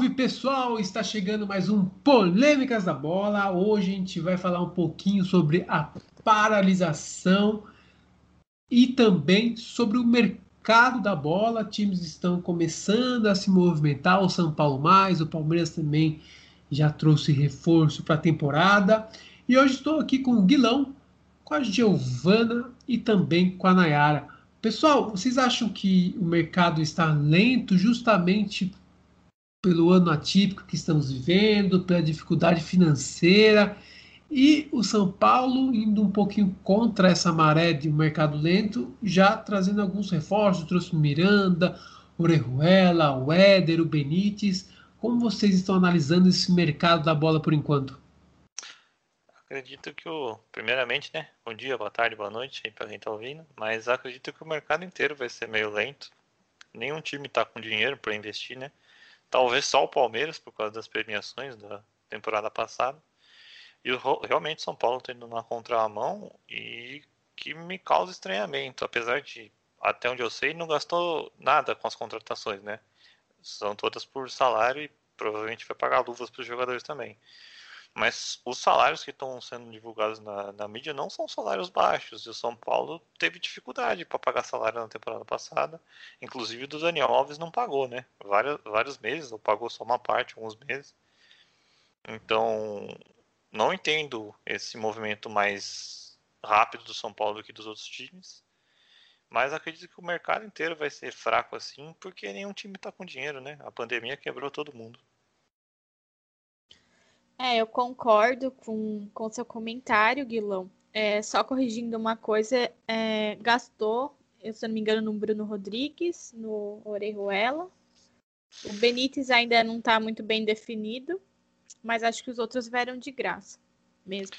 salve pessoal! Está chegando mais um Polêmicas da Bola. Hoje a gente vai falar um pouquinho sobre a paralisação e também sobre o mercado da bola. Times estão começando a se movimentar, o São Paulo mais, o Palmeiras também já trouxe reforço para a temporada. E hoje estou aqui com o Guilão, com a Giovana e também com a Nayara. Pessoal, vocês acham que o mercado está lento justamente pelo ano atípico que estamos vivendo, pela dificuldade financeira e o São Paulo indo um pouquinho contra essa maré de um mercado lento, já trazendo alguns reforços, trouxe o Miranda, Orejuela, o Éder, o Benítez. Como vocês estão analisando esse mercado da bola por enquanto? Acredito que o. Primeiramente, né? Bom dia, boa tarde, boa noite aí pra quem tá ouvindo. Mas acredito que o mercado inteiro vai ser meio lento. Nenhum time tá com dinheiro para investir, né? Talvez só o Palmeiras, por causa das premiações da temporada passada. E realmente São Paulo tendo uma contramão e que me causa estranhamento, apesar de, até onde eu sei, não gastou nada com as contratações, né? São todas por salário e provavelmente vai pagar luvas para os jogadores também. Mas os salários que estão sendo divulgados na, na, mídia não são salários baixos. E o São Paulo teve dificuldade para pagar salário na temporada passada. Inclusive do Daniel Alves não pagou, né? Vários, vários meses, ou pagou só uma parte, alguns meses. Então, não entendo esse movimento mais rápido do São Paulo do que dos outros times. Mas acredito que o mercado inteiro vai ser fraco assim, porque nenhum time está com dinheiro, né? A pandemia quebrou todo mundo. É, eu concordo com o seu comentário, Guilão. É, só corrigindo uma coisa, é, gastou, se não me engano, no Bruno Rodrigues, no Orejuela. O Benítez ainda não está muito bem definido, mas acho que os outros vieram de graça mesmo.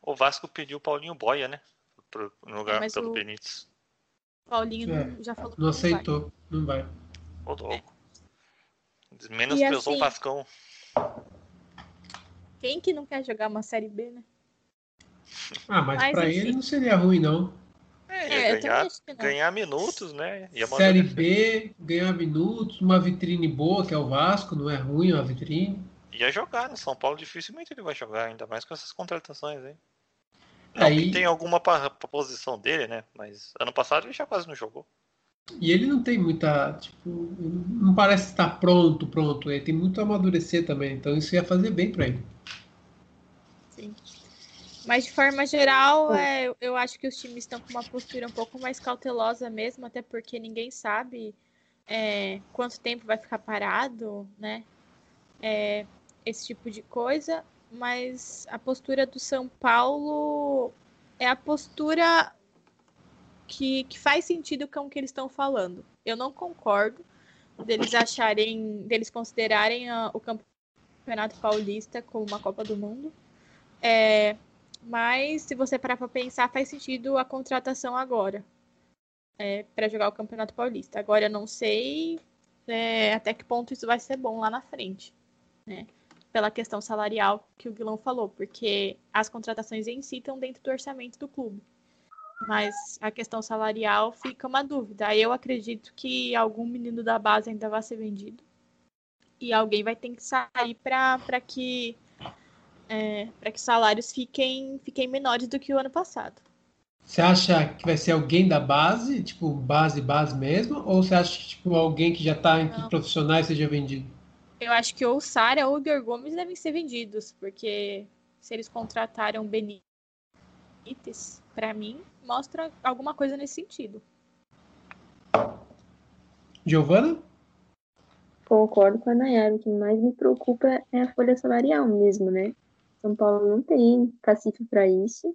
O Vasco pediu o Paulinho Boia, né? Pro, no lugar é, pelo o... Benítez. Paulinho é, já falou não aceitou, não vai. Ô, louco. É. Menos pesou assim, o Vascão. Quem que não quer jogar uma Série B, né? Ah, mas, mas pra enfim. ele não seria ruim, não. É, é ganhar, ganhar minutos, né? Série B, ganhar minutos, uma vitrine boa, que é o Vasco, não é ruim uma vitrine. Ia jogar no São Paulo, dificilmente ele vai jogar, ainda mais com essas contratações aí. Não aí... tem alguma pra, pra posição dele, né? Mas ano passado ele já quase não jogou. E ele não tem muita, tipo, não parece estar pronto, pronto. Ele tem muito a amadurecer também, então isso ia fazer bem para ele. Mas de forma geral, é, eu acho que os times estão com uma postura um pouco mais cautelosa mesmo, até porque ninguém sabe é, quanto tempo vai ficar parado, né? É, esse tipo de coisa. Mas a postura do São Paulo é a postura que, que faz sentido com o que eles estão falando. Eu não concordo deles acharem, deles considerarem a, o Campeonato Paulista como uma Copa do Mundo. É, mas se você parar para pensar, faz sentido a contratação agora é, para jogar o Campeonato Paulista. Agora eu não sei é, até que ponto isso vai ser bom lá na frente, né? Pela questão salarial que o Guilão falou, porque as contratações em si estão dentro do orçamento do clube mas a questão salarial fica uma dúvida. Eu acredito que algum menino da base ainda vai ser vendido e alguém vai ter que sair para que é, para que os salários fiquem, fiquem menores do que o ano passado. Você acha que vai ser alguém da base, tipo base, base mesmo? Ou você acha que tipo, alguém que já está entre os profissionais seja vendido? Eu acho que ou o Sara ou o Igor Gomes devem ser vendidos, porque se eles contrataram Benítez, para mim, mostra alguma coisa nesse sentido. Giovana? Concordo com a Nayara. O que mais me preocupa é a folha salarial mesmo, né? São Paulo não tem cacife para isso.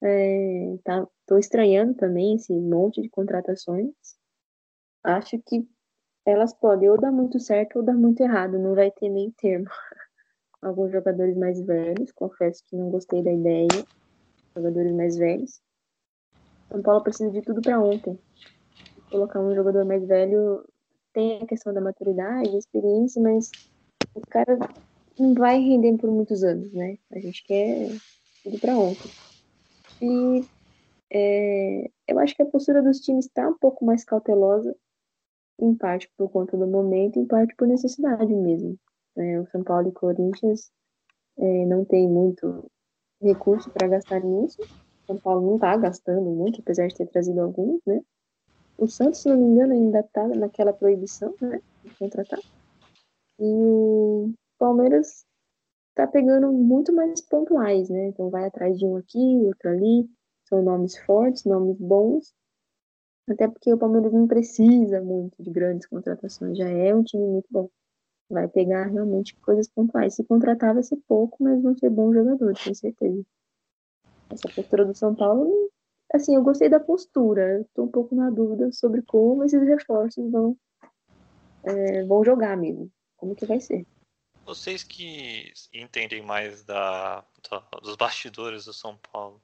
É, tá, tô estranhando também esse monte de contratações. Acho que elas podem ou dar muito certo ou dar muito errado, não vai ter nem termo. Alguns jogadores mais velhos, confesso que não gostei da ideia. Jogadores mais velhos. São Paulo precisa de tudo para ontem. Colocar um jogador mais velho tem a questão da maturidade, experiência, mas o cara não vai render por muitos anos, né? A gente quer tudo para ontem. E é, eu acho que a postura dos times está um pouco mais cautelosa. em parte por conta do momento, em parte por necessidade mesmo. É, o São Paulo e Corinthians é, não tem muito recurso para gastar nisso. São Paulo não está gastando muito, apesar de ter trazido alguns, né? O Santos, se não me engano, ainda está naquela proibição, né? De contratar. E o Palmeiras está pegando muito mais pontuais, né? Então vai atrás de um aqui, outro ali. São nomes fortes, nomes bons. Até porque o Palmeiras não precisa muito de grandes contratações, já é um time muito bom. Vai pegar realmente coisas pontuais. Se contratar vai ser pouco, mas vão ser bons jogadores, tenho certeza. Essa postura do São Paulo, assim, eu gostei da postura. Estou um pouco na dúvida sobre como esses reforços vão, é, vão jogar mesmo. Como que vai ser. Vocês que entendem mais da, da, dos bastidores do São Paulo,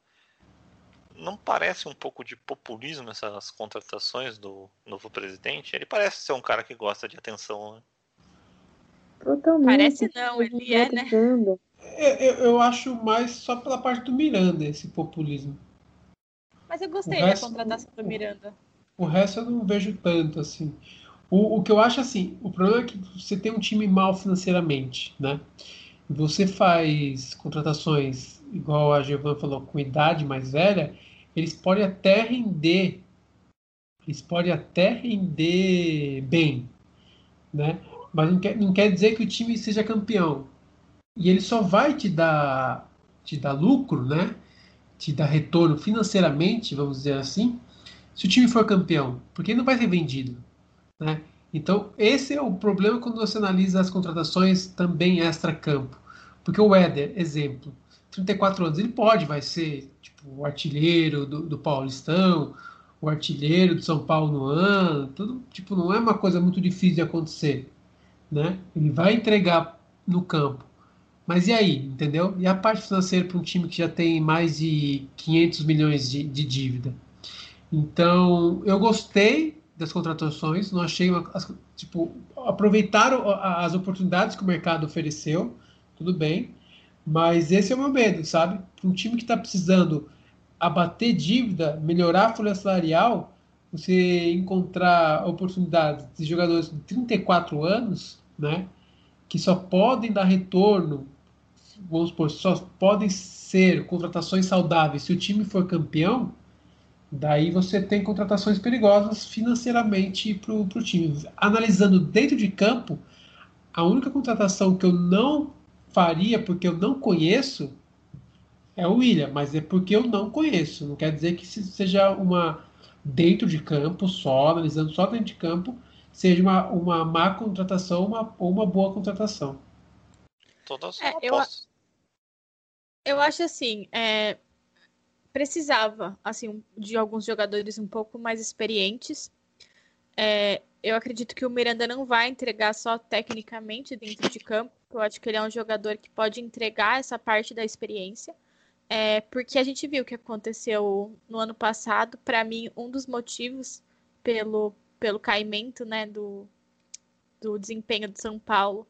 não parece um pouco de populismo essas contratações do novo presidente? Ele parece ser um cara que gosta de atenção, né? Totalmente. Parece não, ele é, né? Eu, eu, eu, acho mais só pela parte do Miranda esse populismo. Mas eu gostei resto, da contratação do Miranda. O resto eu não vejo tanto assim. O, o que eu acho assim, o problema é que você tem um time mal financeiramente, né? Você faz contratações, igual a Giovanna falou, com idade mais velha, eles podem até render, eles podem até render bem, né? mas não quer, não quer dizer que o time seja campeão. E ele só vai te dar, te dar lucro, né? Te dar retorno financeiramente, vamos dizer assim, se o time for campeão, porque ele não vai ser vendido, né? Então, esse é o problema quando você analisa as contratações também extra-campo. Porque o Éder, exemplo, 34 anos, ele pode, vai ser tipo, o artilheiro do, do Paulistão, o artilheiro do São Paulo no ano, tudo, tipo, não é uma coisa muito difícil de acontecer né? Ele vai entregar no campo. Mas e aí, entendeu? E a parte financeira para um time que já tem mais de 500 milhões de, de dívida? Então, eu gostei das contratações, não achei uma, tipo aproveitaram as oportunidades que o mercado ofereceu, tudo bem, mas esse é o meu medo, sabe? Para um time que está precisando abater dívida, melhorar a folha salarial, você encontrar oportunidades de jogadores de 34 anos, né, que só podem dar retorno, vamos supor, só podem ser contratações saudáveis se o time for campeão, daí você tem contratações perigosas financeiramente para o time. Analisando dentro de campo, a única contratação que eu não faria porque eu não conheço é o William, mas é porque eu não conheço. Não quer dizer que seja uma dentro de campo só, analisando só dentro de campo, seja uma, uma má contratação uma, ou uma boa contratação. Todas é, eu, eu acho assim, é, precisava assim de alguns jogadores um pouco mais experientes. É, eu acredito que o Miranda não vai entregar só tecnicamente dentro de campo. Eu acho que ele é um jogador que pode entregar essa parte da experiência. É, porque a gente viu o que aconteceu no ano passado. Para mim, um dos motivos pelo, pelo caimento né, do, do desempenho de São Paulo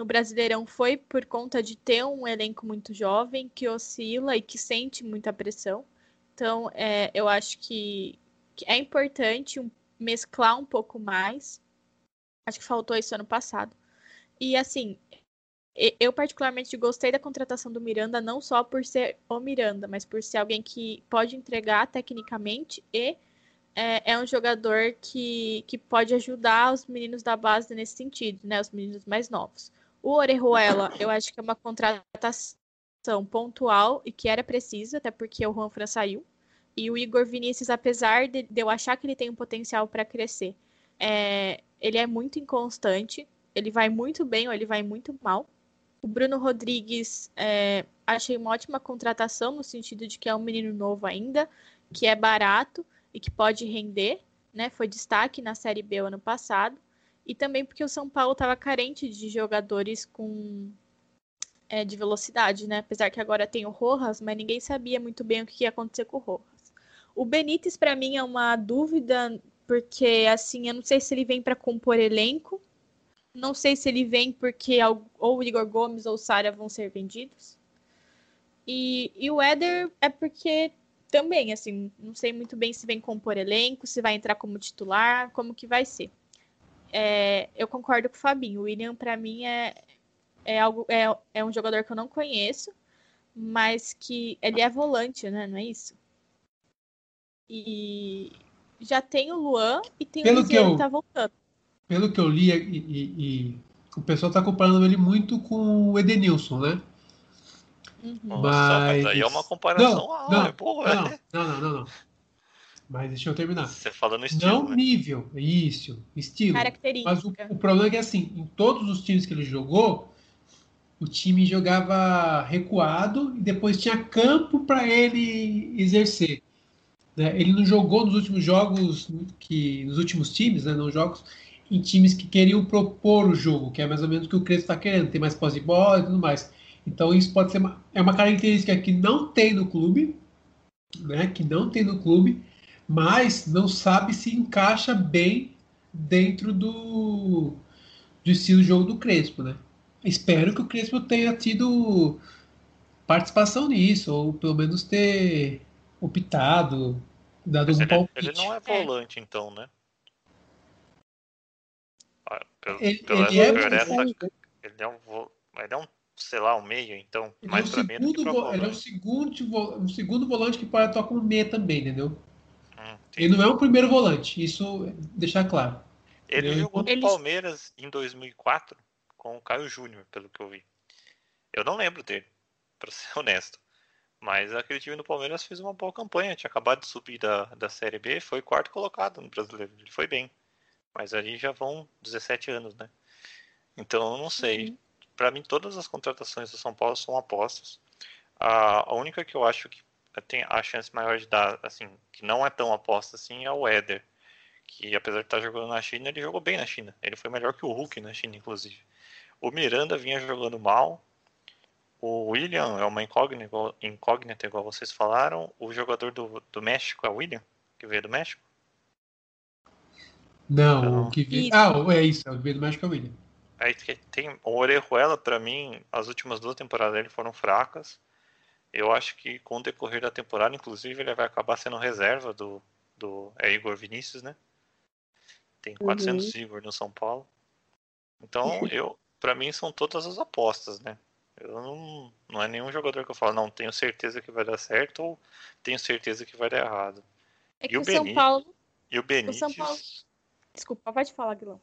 no Brasileirão foi por conta de ter um elenco muito jovem que oscila e que sente muita pressão. Então, é, eu acho que, que é importante um, mesclar um pouco mais. Acho que faltou isso ano passado. E assim, eu particularmente gostei da contratação do Miranda, não só por ser o Miranda, mas por ser alguém que pode entregar tecnicamente e é, é, um jogador que, que pode ajudar os meninos da base nesse sentido, né? Os meninos mais novos. O Orejuela, eu acho que é uma contratação pontual e que era precisa, até porque o Juan Fran saiu. E o Igor Vinícius, apesar de, eu achar que ele tem um potencial para crescer, é, ele é muito inconstante. Ele vai muito bem ou ele vai muito mal. O Bruno Rodrigues, é, achei uma ótima contratação, no sentido de que é um menino novo ainda, que é barato e que pode render, né? Foi destaque na Série B ano passado. E também porque o São Paulo estava carente de jogadores com é, de velocidade, né? Apesar que agora tem o Rojas, mas ninguém sabia muito bem o que ia acontecer com o Rojas. O Benítez, para mim, é uma dúvida, porque assim, eu não sei se ele vem para compor elenco, não sei se ele vem porque ou o Igor Gomes ou o Sara vão ser vendidos. E, e o Éder é porque também, assim, não sei muito bem se vem compor elenco, se vai entrar como titular, como que vai ser. É, eu concordo com o Fabinho. O William, para mim, é, é, algo, é, é um jogador que eu não conheço, mas que ele é volante, né? Não é isso? E já tem o Luan e tem Pelo o que Lisieiro eu- que tá voltando. Pelo que eu li, e, e- e o pessoal tá comparando ele muito com o Edenilson, né? Uhum. Nossa, Mas- mas aí é uma comparação Não, ah, não, é boa, Não, né? não, não, não, não. Mas deixa eu terminar. Você fala no estilo, Não né? nível, isso, estilo. Mas o, Característica. o problema é que, assim, em todos os times que ele jogou, o time jogava recuado e depois tinha campo para ele exercer. né? Ele não jogou nos últimos jogos, que nos últimos times, né, nos jogos, em times que queriam propor o jogo, que é mais ou menos o que o Crespo está querendo, ter mais posse de bola e tudo mais. Então isso pode ser uma, é uma característica que não tem no clube, né, que não tem no clube, mas não sabe se encaixa bem dentro do, do estilo de jogo do Crespo, né? Espero que o Crespo tenha tido participação nisso, ou pelo menos ter optado, dado Mas um ele, palpite. ele não é volante, então, né? Ah, pelo- Ele- pela- ele é ele é um, ele é um, sei lá, um meio, então. Ele é, Mais um pra vo- ele é um volante. segundo, vo- um segundo volante que pode atuar como meia também, entendeu? Hum, Ele não é um primeiro volante, isso deixar claro. Ele Ele- jogou no Ele- Palmeiras em 2004 com o Caio Júnior, pelo que eu vi. Eu não lembro dele, pra ser honesto. Mas aquele time do Palmeiras fez uma boa campanha. Tinha acabado de subir da, da Série B, foi quarto colocado no brasileiro. Ele foi bem. Mas ali já vão 17 anos, né? Então eu não sei. Uhum. Pra mim, todas as contratações do São Paulo são apostas. A, a única que eu acho que tem a chance maior de dar, assim, que não é tão aposta assim, é o Éder que apesar de estar jogando na China, ele jogou bem na China. Ele foi melhor que o Hulk na China, inclusive. O Miranda vinha jogando mal. O William é uma incógnita, igual, incógnita, igual vocês falaram. O jogador do, do México é o William, que veio do México. Não, Não. o que vi... Isso. Ah, é isso, é o que veio do México é o William. Aí que tem o Orejuela, pra mim, as últimas duas temporadas dele foram fracas. Eu acho que com o decorrer da temporada, inclusive, ele vai acabar sendo reserva do, do é Igor Vinícius, né? Tem 400 Igor no São Paulo. Então, eu, para mim, são todas as apostas, né? Eu não, não é nenhum jogador que eu falo, não, tenho certeza que vai dar certo ou tenho certeza que vai dar errado. É E o o São Benítez? Paulo. E o Benítez. São Paulo- Desculpa, pode falar, Guilherme.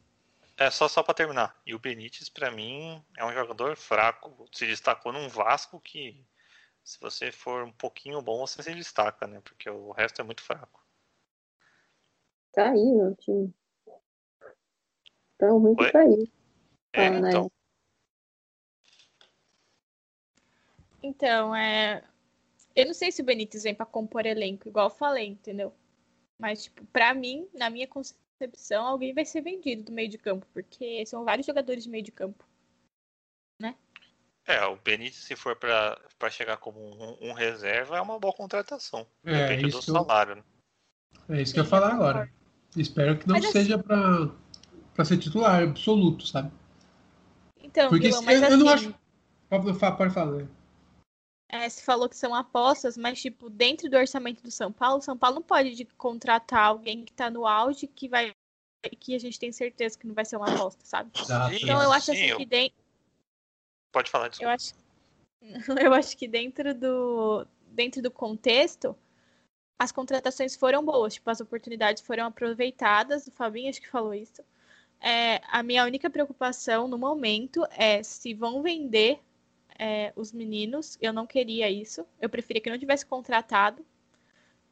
É só só para terminar. E o Benítez, pra mim, é um jogador fraco. Se destacou num Vasco que, se você for um pouquinho bom, você se destaca, né? Porque o resto é muito fraco. Caiu, meu time. Tão ruim que Oi? caiu. É, Ah, né? então. Então, é. Eu não sei se o Benítez vem pra compor elenco, igual eu falei, entendeu? Mas, tipo, pra mim, na minha concepção, alguém vai ser vendido do meio de campo, porque são vários jogadores de meio de campo. É, o Benítez, se for pra pra chegar como um, um reserva, é uma boa contratação. É, Depende do isso eu- salário. né? É isso que eu ia falar agora. Espero que não Mas assim- seja pra, pra ser titular absoluto, sabe? Então, Porque Guilherme, se- mas eu, assim, eu não acho. Pode, fa- pode falar. é, você falou que são apostas, mas, tipo, dentro do orçamento do São Paulo, São Paulo não pode de- contratar alguém que tá no auge que vai. que a gente tem certeza que não vai ser uma aposta, sabe? Exato. Então eu acho Sim, assim eu- que dentro. Pode falar, Eu desculpa. acho, eu acho que dentro do, dentro do contexto, as contratações foram boas, tipo, as oportunidades foram aproveitadas, o Fabinho acho que falou isso. É, a minha única preocupação no momento é se vão vender é, os meninos, eu não queria isso, eu preferia que não tivesse contratado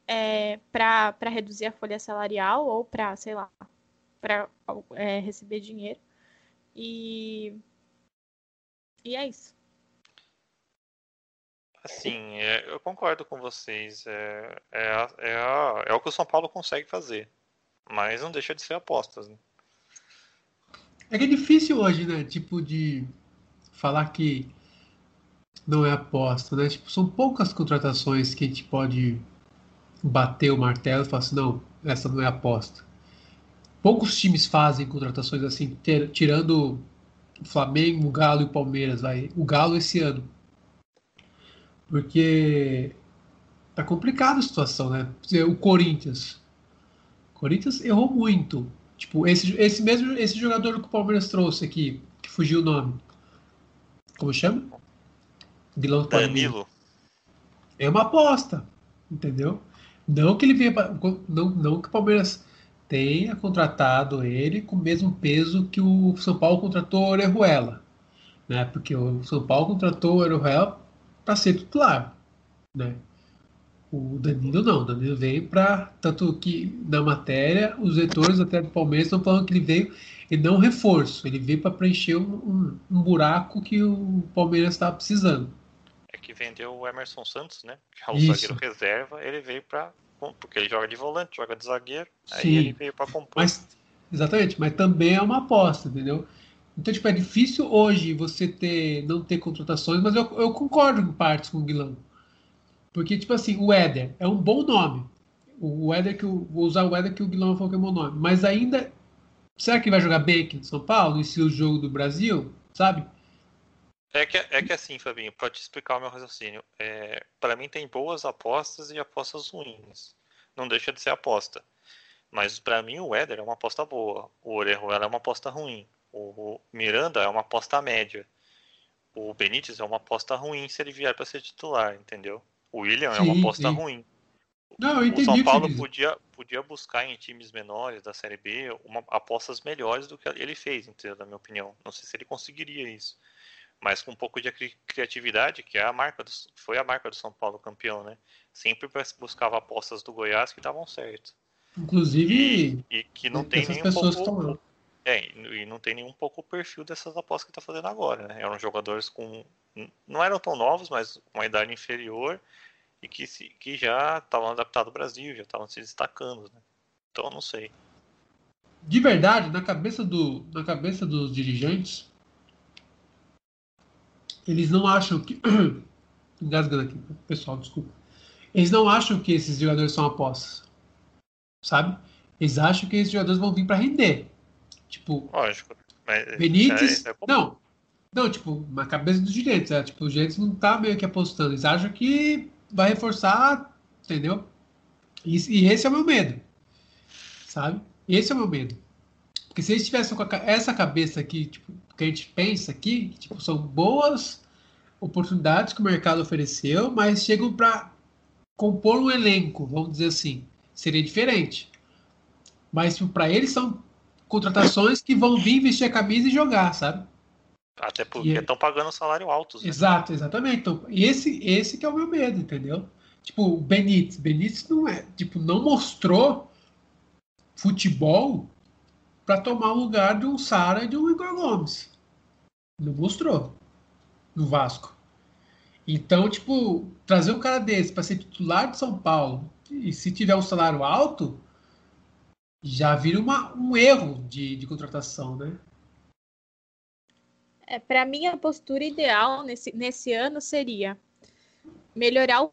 é, para reduzir a folha salarial ou para, sei lá, para receber dinheiro. E, e é isso. Assim, é, eu concordo com vocês. É, é, a- é, a- é o que o São Paulo consegue fazer. Mas não deixa de ser apostas, né? É que é difícil hoje, né? Tipo, de falar que não é aposta, né? Tipo, são poucas contratações que a gente pode bater o martelo e falar assim, não, essa não é aposta. Poucos times fazem contratações assim, ter- tirando Flamengo, o Galo e o Palmeiras, vai. O Galo esse ano. Porque tá complicada a situação, né? O Corinthians. O Corinthians errou muito. Tipo, esse, esse mesmo esse jogador que o Palmeiras trouxe aqui, que fugiu o nome. Como chama? Guilherme Danilo. É uma aposta, entendeu? Não que ele venha não, não que o Palmeiras tenha contratado ele com o mesmo peso que o São Paulo contratou o Orejuela, né? Porque o São Paulo contratou o Orejuela para ser titular, né? O Danilo não, o Danilo veio para. Tanto que na matéria, os leitores até do Palmeiras estão falando que ele veio e não reforço, ele veio para preencher um, um, buraco que o Palmeiras estava precisando. É que vendeu o Emerson Santos, né? Que é o zagueiro reserva, ele veio para. Porque ele joga de volante, joga de zagueiro, Sim. aí ele veio para compor. Mas, exatamente, mas também é uma aposta, entendeu? Então, tipo, é difícil hoje você ter, não ter contratações, mas eu, eu concordo em partes com o Guilherme. Porque, tipo assim, o Éder é um bom nome. O Éder que eu, vou usar o Éder que o Guilherme falou que é um bom nome. Mas ainda. Será que ele vai jogar bem aqui em São Paulo? No estilo jogo do Brasil? Sabe? É que, é que assim, Fabinho, para te explicar o meu raciocínio, é, para mim tem boas apostas e apostas ruins. Não deixa de ser aposta. Mas para mim o Éder é uma aposta boa. O Orejuela é uma aposta ruim. O Miranda é uma aposta média. O Benítez é uma aposta ruim se ele vier para ser titular, entendeu? O William sim, é uma aposta sim. ruim. Não, o São Paulo podia, podia buscar em times menores da Série B uma, apostas melhores do que ele fez, entendeu? Na minha opinião. Não sei se ele conseguiria isso. Mas com um pouco de criatividade, que é a marca do, foi a marca do São Paulo campeão, né? Sempre buscava apostas do Goiás que davam certo. Inclusive. E, e que não tem nem um pouco. É, e não tem nenhum pouco o perfil dessas apostas que está fazendo agora, né? Eram jogadores com. Não eram tão novos, mas com uma idade inferior e que, se, que já estavam adaptados ao Brasil, já estavam se destacando, né? Então não sei. De verdade, na cabeça, do, na cabeça dos dirigentes, eles não acham que. Engasgando aqui, pessoal, desculpa. Eles não acham que esses jogadores são apostas. Sabe? Eles acham que esses jogadores vão vir para render. Tipo. Lógico. Benítez. É, é não. Não, tipo, na cabeça dos dirigentes. É, tipo, os dirigentes não tá meio que apostando. Eles acham que vai reforçar, entendeu? E, e, esse é o meu medo, sabe? Esse é o meu medo. Porque se eles tivessem com a, essa cabeça aqui, tipo, que a gente pensa aqui, tipo, são boas oportunidades que o mercado ofereceu, mas chegam para compor um elenco, vamos dizer assim, seria diferente. Mas tipo, para eles são contratações que vão vir vestir a camisa e jogar, sabe? Até porque estão pagando salário altos. Né? Exato, exatamente. Então, esse, esse que é o meu medo, entendeu? Tipo, o Benítez. Benítez não é, tipo, não mostrou futebol para tomar o lugar de um Sara e de um Igor Gomes. Não mostrou no Vasco. Então, tipo, trazer um cara desse para ser titular de São Paulo e se tiver um salário alto, já vira uma, um erro de, de contratação, né? É, para mim, a postura ideal nesse, nesse ano seria melhorar o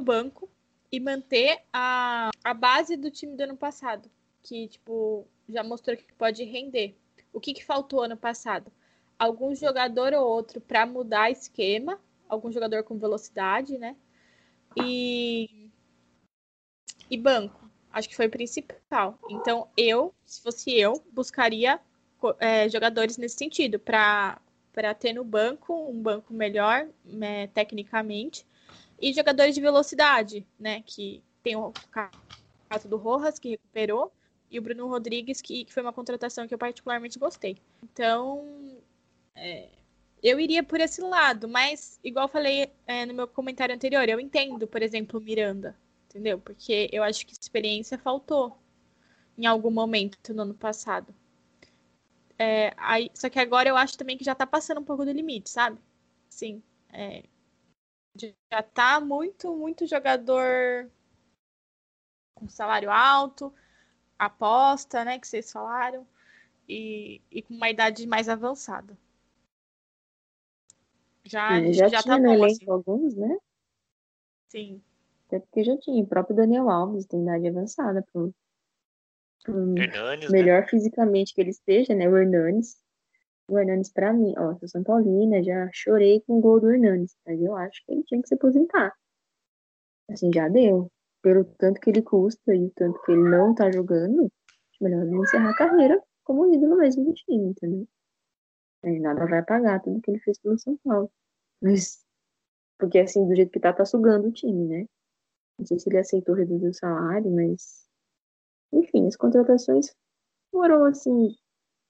banco e manter a, a base do time do ano passado, que tipo já mostrou que pode render. O que, que faltou ano passado? Algum jogador ou outro para mudar esquema, algum jogador com velocidade, né? E, e banco, acho que foi o principal. Então eu, se fosse eu, buscaria é, jogadores nesse sentido, para ter no banco um banco melhor é, tecnicamente e jogadores de velocidade, né? Que tem o caso do Rojas, que recuperou, e o Bruno Rodrigues, que, que foi uma contratação que eu particularmente gostei. Então, é, eu iria por esse lado, mas, igual falei é, no meu comentário anterior, eu entendo, por exemplo, Miranda, entendeu? Porque eu acho que experiência faltou em algum momento no ano passado. É, aí, só que agora eu acho também que já tá passando um pouco do limite, sabe? Sim. É, já tá muito, muito jogador com salário alto, aposta, né, que vocês falaram, e, e com uma idade mais avançada. Já, é, já, já tá tinha tá no elenco assim. alguns, né? Sim. Até porque já tinha. O próprio Daniel Alves tem idade avançada pro, Hernanes, melhor né? fisicamente que ele esteja, né? O Hernanes. O Hernanes, pra mim, ó, sou São Paulina, já chorei com o gol do Hernanes, mas eu acho que ele tinha que se aposentar. Assim, já deu. Pelo tanto que ele custa e o tanto que ele não tá jogando, melhor ele encerrar a carreira como ídolo mesmo do time, entendeu? É, nada vai apagar tudo que ele fez pelo São Paulo. Mas, porque assim, do jeito que tá, tá sugando o time, né? Não sei se ele aceitou reduzir o salário, mas. Enfim, as contratações foram, assim,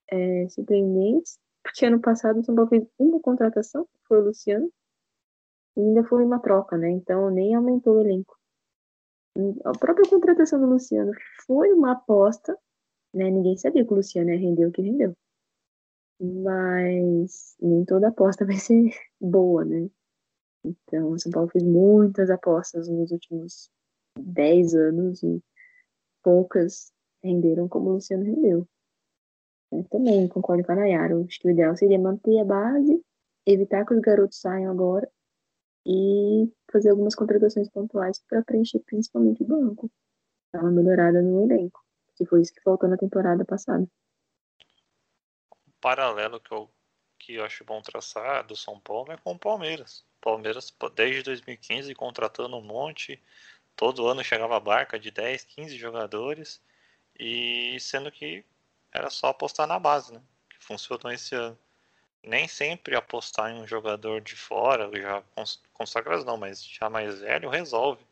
é, surpreendentes, porque ano passado o São Paulo fez uma contratação, que foi o Luciano, e ainda foi uma troca, né? Então nem aumentou o elenco. A própria contratação do Luciano foi uma aposta, né? Ninguém sabia que o Luciano ia render o que rendeu. Mas nem toda aposta vai ser boa, né? Então, o São Paulo fez muitas apostas nos últimos 10 anos e poucas renderam como o Luciano rendeu. Eu também concordo com a Nayara. Acho que o ideal seria manter a base, evitar que os garotos saiam agora e fazer algumas contratações pontuais para preencher principalmente o banco. Dar uma melhorada no elenco, que foi isso que faltou na temporada passada. Um paralelo que eu, que eu acho bom traçar do São Paulo é com o Palmeiras. Palmeiras, desde 2015, contratando um monte, todo ano chegava a barca de 10, 15 jogadores, e sendo que era só apostar na base, né? Que funcionou esse ano. Nem sempre apostar em um jogador de fora, já consagrado não, mas já mais velho, resolve.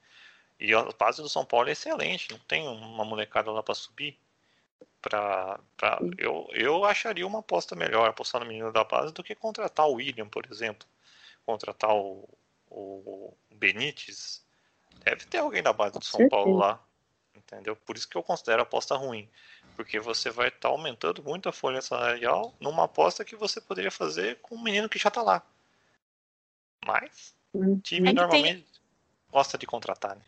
E a base do São Paulo é excelente, não tem uma molecada lá para subir. Pra, pra, eu, eu acharia uma aposta melhor apostar no menino da base do que contratar o William, por exemplo. Contratar o, o Benítez. Deve ter alguém da base do São Paulo lá. Entendeu? Por isso que eu considero a aposta ruim porque você vai estar tá aumentando muito a folha salarial numa aposta que você poderia fazer com um menino que já está lá. Mas o hum. time é normalmente tem... gosta de contratar, né?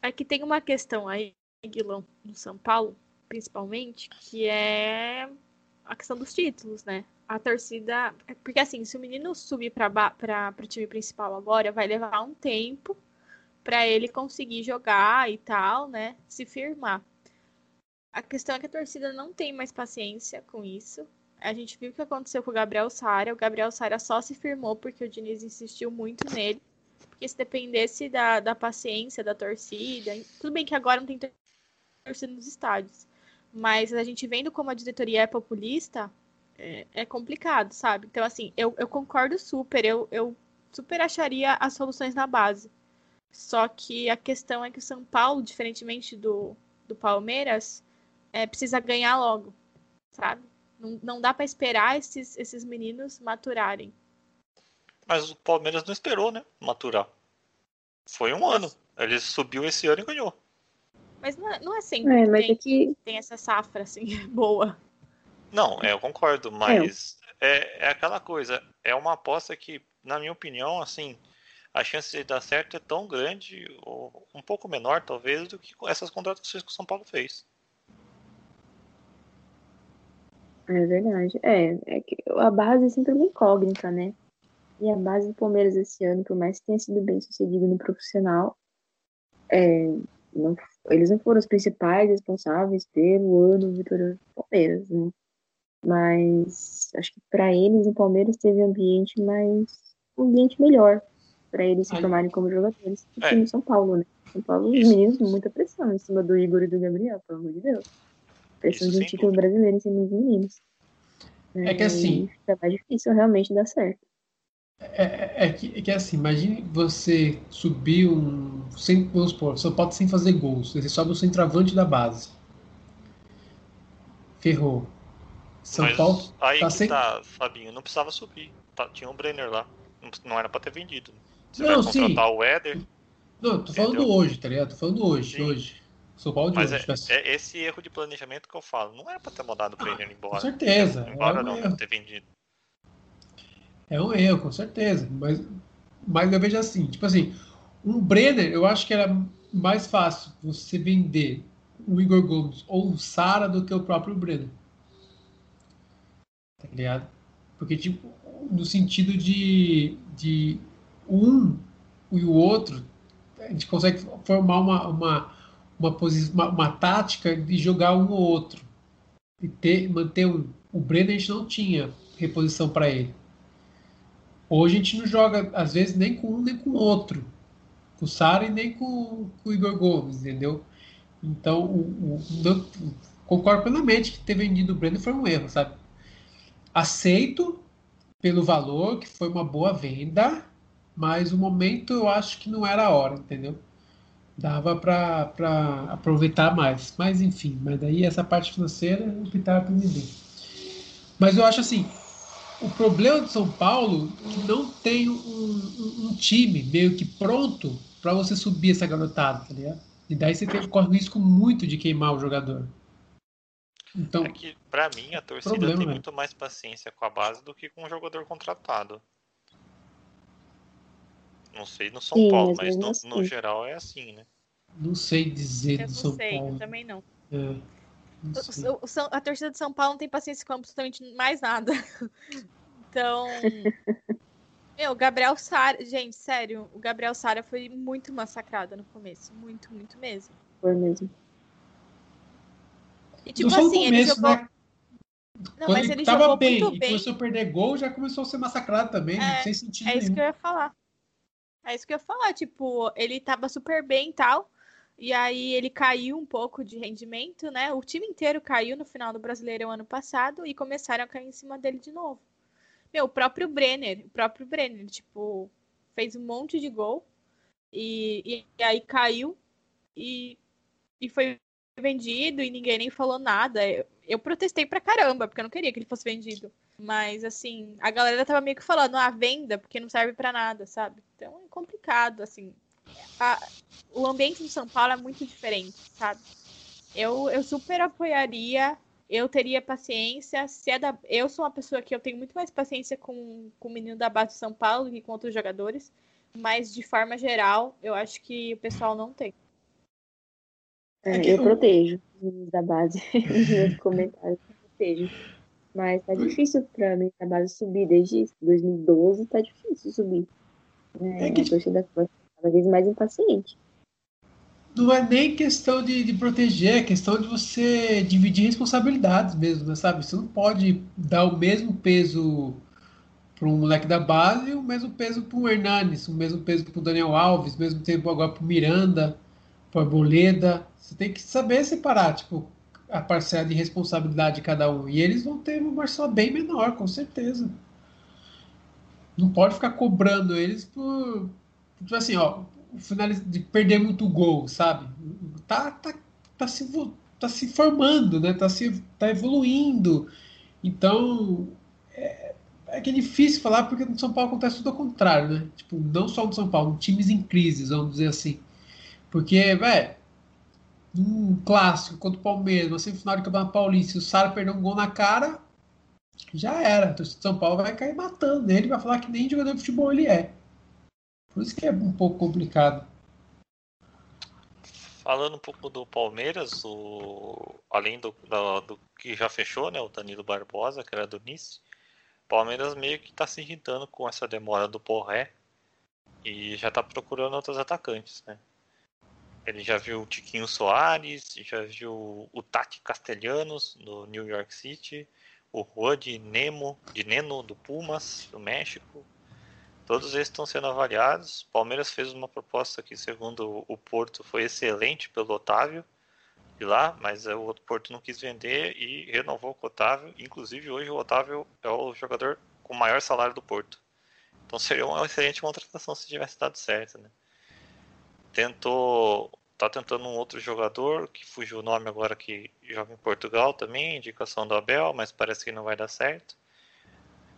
Aqui tem uma questão aí, Guilão, no São Paulo, principalmente, que é a questão dos títulos, né? A torcida. Porque assim, se o menino subir para o time principal agora, vai levar um tempo para ele conseguir jogar e tal, né? Se firmar. A questão é que a torcida não tem mais paciência com isso. A gente viu o que aconteceu com o Gabriel Sara. O Gabriel Sara só se firmou porque o Diniz insistiu muito nele. Porque se dependesse da, da paciência da torcida. Tudo bem que agora não tem torcida nos estádios. Mas a gente vendo como a diretoria é populista, é, é complicado, sabe? Então, assim, eu, eu concordo super. Eu, eu super acharia as soluções na base. Só que a questão é que o São Paulo, diferentemente do, do Palmeiras, é, precisa ganhar logo, sabe? Não, não dá para esperar esses, esses meninos maturarem. Mas o Palmeiras não esperou, né? Maturar. Foi um ano. Ele subiu esse ano e ganhou. Mas não é, não é sempre é, mas tem, é que... tem essa safra, assim, boa. Não, é, eu concordo, mas é. é, aquela coisa. É uma aposta que, na minha opinião, assim, a chance de dar certo é tão grande, ou um pouco menor, talvez, do que essas contratações que o São Paulo fez. É verdade. É, é que a base é sempre uma incógnita, né? E a base do Palmeiras esse ano, por mais que tenha sido bem sucedido no profissional, é, não, eles não foram os principais responsáveis pelo ano vitorioso do Palmeiras, né? Mas acho que para eles o Palmeiras teve um ambiente mais. um ambiente melhor para eles se formarem como jogadores do é. time São Paulo, né? São Paulo, os meninos, muita pressão em cima do Igor e do Gabriel, pelo amor de Deus. Pressão de um título dúvida. brasileiro em cima dos meninos. É, é que assim. É mais difícil realmente dar certo. É, é, é, que, é que assim, imagine você subir um. Sem, vamos supor, São Paulo sem fazer gols. Você sobe o centroavante da base. Ferrou. São Mas Paulo. Aí tá que sem... tá, Fabinho, não precisava subir. Tá, tinha um Brenner lá. Não, não era pra ter vendido. Você não, vai contratar sim. o Éder. Não, tô falando entendeu? hoje, tá ligado? Tô falando hoje, sim. hoje. São Paulo de Mas é, é, esse erro de planejamento que eu falo. Não era pra ter mandado o Brenner embora. Com certeza. Embora é um não, erro. ter vendido. É um erro, com certeza. Mas, mas eu vejo assim, tipo assim, um Brenner, eu acho que era mais fácil você vender o Igor Gomes ou o Sara do que o próprio Brenner. Tá ligado? Porque, tipo, no sentido de, de um e o outro, a gente consegue formar uma, uma uma, uma, uma tática de jogar um ou outro. E ter, manter um. O Brenner a gente não tinha reposição para ele. Hoje a gente não joga, às vezes, nem com um nem com o outro. Com o Sara nem com, com, o Igor Gomes, entendeu? Então, o, o, concordo plenamente que ter vendido o Breno foi um erro, sabe? Aceito pelo valor, que foi uma boa venda, mas o momento eu acho que não era a hora, entendeu? Dava para aproveitar mais. Mas enfim, mas daí essa parte financeira optaram por ninguém. Mas eu acho assim, o problema do São Paulo é que não tem um, um, um time meio que pronto para você subir essa garotada, tá ligado? E daí você tem, corre o risco muito de queimar o jogador. Então, é que, pra mim, a torcida problema, tem né? muito mais paciência com a base do que com o jogador contratado. Não sei no São Sim, Paulo, mas no, assim. no, geral é assim, né? Não sei dizer eu do São sei, Paulo. Eu também não. É, não o, o, a torcida de São Paulo não tem paciência com absolutamente mais nada. Então. Meu, o Gabriel Sara. Gente, sério, o Gabriel Sara foi muito massacrado no começo. Muito, muito mesmo. Foi mesmo. E tipo assim, começo, ele jogou. Né? Não, Quando mas ele, tava jogou bem, muito bem. E começou a perder gol, já começou a ser massacrado também, é, sem sentido É nenhum. isso que eu ia falar. É isso que eu ia falar, tipo, ele tava super bem e tal. E aí ele caiu um pouco de rendimento, né? O time inteiro caiu no final do Brasileirão ano passado e começaram a cair em cima dele de novo. Meu, o próprio Brenner, o próprio Brenner, tipo, fez um monte de gol e, e, e aí caiu e, e foi vendido e ninguém nem falou nada. Eu, eu, protestei pra caramba, porque eu não queria que ele fosse vendido. Mas, assim, a galera tava meio que falando, ah, venda, porque não serve para nada, sabe? Então é complicado, assim. A, o ambiente de São Paulo é muito diferente, sabe? Eu, eu super apoiaria, eu teria paciência. Se é da, eu sou uma pessoa que eu tenho muito mais paciência com, com o menino da base de São Paulo do que com outros jogadores. Mas, de forma geral, eu acho que o pessoal não tem. É, eu protejo os meninos da base. Nos comentários, eu protejo. Mas tá difícil pra mim a base subir. Desde 2012 tá difícil subir. É, é que... A torcida cada vez mais impaciente. Não é nem questão de, de proteger, é questão de você dividir responsabilidades mesmo, né, sabe? Você não pode dar o mesmo peso para um moleque da base e o mesmo peso para o Hernanes, o mesmo peso para o Daniel Alves, o mesmo tempo agora para o Miranda, para o Arboleda. Você tem que saber separar, tipo, a parcela de responsabilidade de cada um. E eles vão ter uma parcela bem menor, com certeza. Não pode ficar cobrando eles por. Tipo assim, ó, de perder muito gol, sabe? Tá, tá, tá, se, tá se formando, né? Tá, se, tá evoluindo. Então, é, é que é difícil falar porque no São Paulo acontece tudo ao contrário, né? Tipo, não só no São Paulo, times em crise, vamos dizer assim. Porque, velho, um clássico contra o Palmeiras, uma semifinal de Campeonato Paulista, o Sara perder um gol na cara, já era. O São Paulo vai cair matando nele, vai falar que nem jogador de futebol ele é. Por isso que é um pouco complicado. Falando um pouco do Palmeiras, o... além do, do, do, que já fechou, né, o Danilo Barbosa, que era do Nice, o Palmeiras meio que está se irritando com essa demora do Porré e já está procurando outros atacantes, né? Ele já viu o Tiquinho Soares, já viu o Tati Castellanos no New York City, o Juan de Nemo, de Neno do Pumas, do México. Todos eles estão sendo avaliados. Palmeiras fez uma proposta que, segundo o Porto, foi excelente pelo Otávio de lá, mas o Porto não quis vender e renovou com o Otávio. Inclusive, hoje o Otávio é o jogador com o maior salário do Porto. Então seria uma excelente contratação se tivesse dado certo, né? tentou tá tentando um outro jogador que fugiu o nome agora que joga em Portugal também, indicação do Abel, mas parece que não vai dar certo.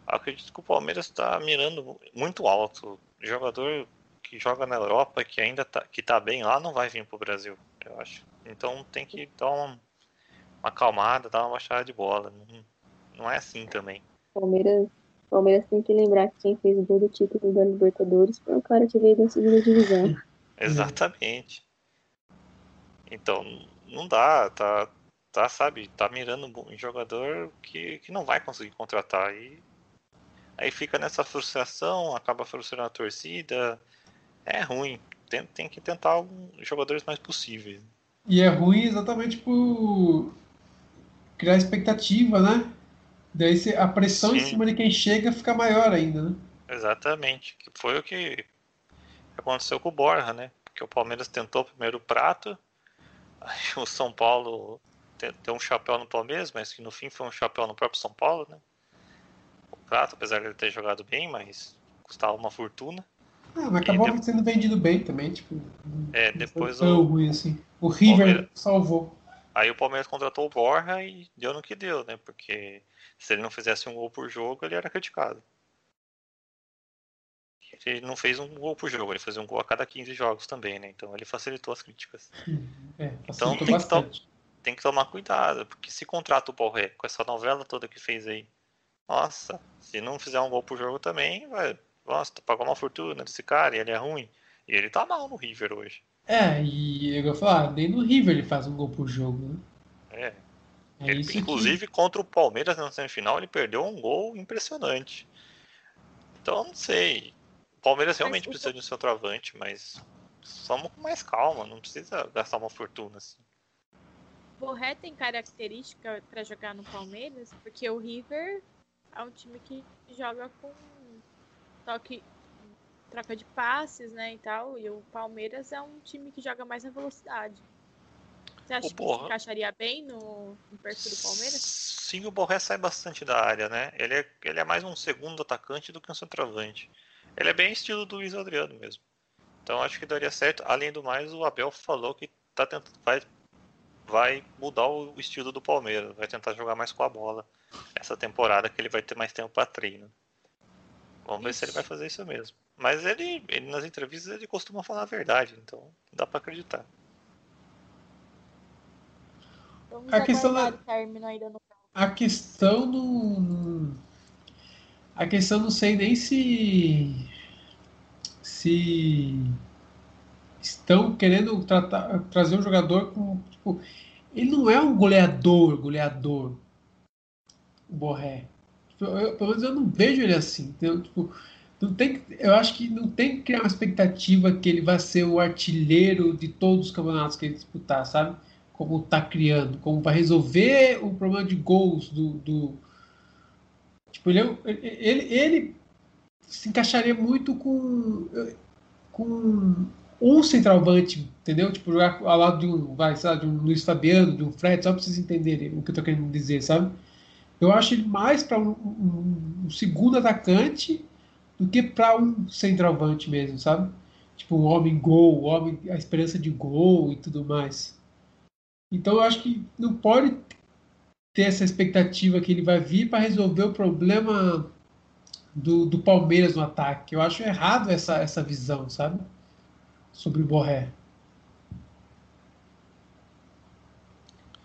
Acredito que o Palmeiras está mirando muito alto. Jogador que joga na Europa, que ainda tá, que tá bem lá, não vai vir para o Brasil, eu acho. Então tem que dar uma, uma acalmada, dar uma baixada de bola. Não, não é assim também. Palmeiras, Palmeiras tem que lembrar que quem fez o gol do título da Libertadores foi o cara que veio da segunda divisão. Exatamente. Então, não dá, tá, tá, sabe, tá mirando um jogador que, que não vai conseguir contratar. E aí fica nessa frustração, acaba frustrando a torcida. É ruim. Tem, tem que tentar um, jogadores mais possíveis. E é ruim exatamente por criar expectativa, né? Daí a pressão Sim. em cima de quem chega fica maior ainda, né? Exatamente. Que foi o que aconteceu com o Borja, né? Porque o Palmeiras tentou primeiro o prato, o São Paulo ter, um chapéu no Palmeiras, mas que no fim foi um chapéu no próprio São Paulo, né? O Prato, apesar de ele ter jogado bem, mas custava uma fortuna. Ah, mas acabou de... sendo vendido bem também, tipo. É, depois foi o. ruim assim. O River Palmeiras... salvou. Aí o Palmeiras contratou o Borja e deu no que deu, né? Porque se ele não fizesse um gol por jogo, ele era criticado. Ele não fez um gol por jogo, ele fez um gol a cada 15 jogos também, né? Então ele facilitou as críticas. É, então tem que, to tem que, tomar cuidado, porque se contrata o Borré com essa novela toda que fez aí, nossa, se não fizer um gol por jogo também, vai. Nossa, pagou uma fortuna desse cara e ele é ruim. E ele tá mal no River hoje. É, e eu vou falar, nem no River ele faz um gol por jogo, né? É. é ele, inclusive, que... contra o Palmeiras na semifinal, ele perdeu um gol impressionante. Então, não sei. O Palmeiras realmente mas, precisa de um centroavante, mas somos com mais calma, não precisa gastar uma fortuna assim. Borré tem característica para jogar no Palmeiras, porque o River é um time que joga com toque, troca de passes, né, e tal, e o Palmeiras é um time que joga mais na velocidade. Você acha que se encaixaria bem no, no perfil do Palmeiras? Sim, o Borré sai bastante da área, né? Ele é, ele é mais um segundo atacante do que um centroavante. Ele é bem estilo do Luiz Adriano mesmo. Então acho que daria certo. Além do mais, o Abel falou que tá tentando, vai, vai mudar o estilo do Palmeiras, vai tentar jogar mais com a bola essa temporada que ele vai ter mais tempo para treino. Vamos ver se ele vai fazer isso mesmo. Mas ele, ele nas entrevistas ele costuma falar a verdade, então dá para acreditar. Vamos a questão da... A questão no a questão não sei nem se se estão querendo tratar, trazer um jogador com tipo, ele não é um goleador, goleador o Borré. Eu, pelo menos eu não vejo ele assim. Entendeu? Tipo, não tem, eu acho que não tem que criar uma expectativa que ele vai ser o artilheiro de todos os campeonatos que ele disputar, sabe? Como tá criando, como vai resolver o problema de gols do, do Tipo, ele, é ele, ele se encaixaria muito com, com um centroavante, entendeu? Tipo, jogar ao lado de um, vai, sabe, de um Luiz Fabiano, de um Fred, só para vocês entenderem o que eu tô querendo dizer, sabe? Eu acho ele mais para um, um, um, segundo atacante do que para um centroavante mesmo, sabe? Tipo, um homem gol, um homem, a esperança de gol e tudo mais. Então eu acho que não pode ter essa expectativa que ele vai vir para resolver o problema do, do Palmeiras no ataque. Eu acho errado essa, essa visão, sabe? Sobre o Borré.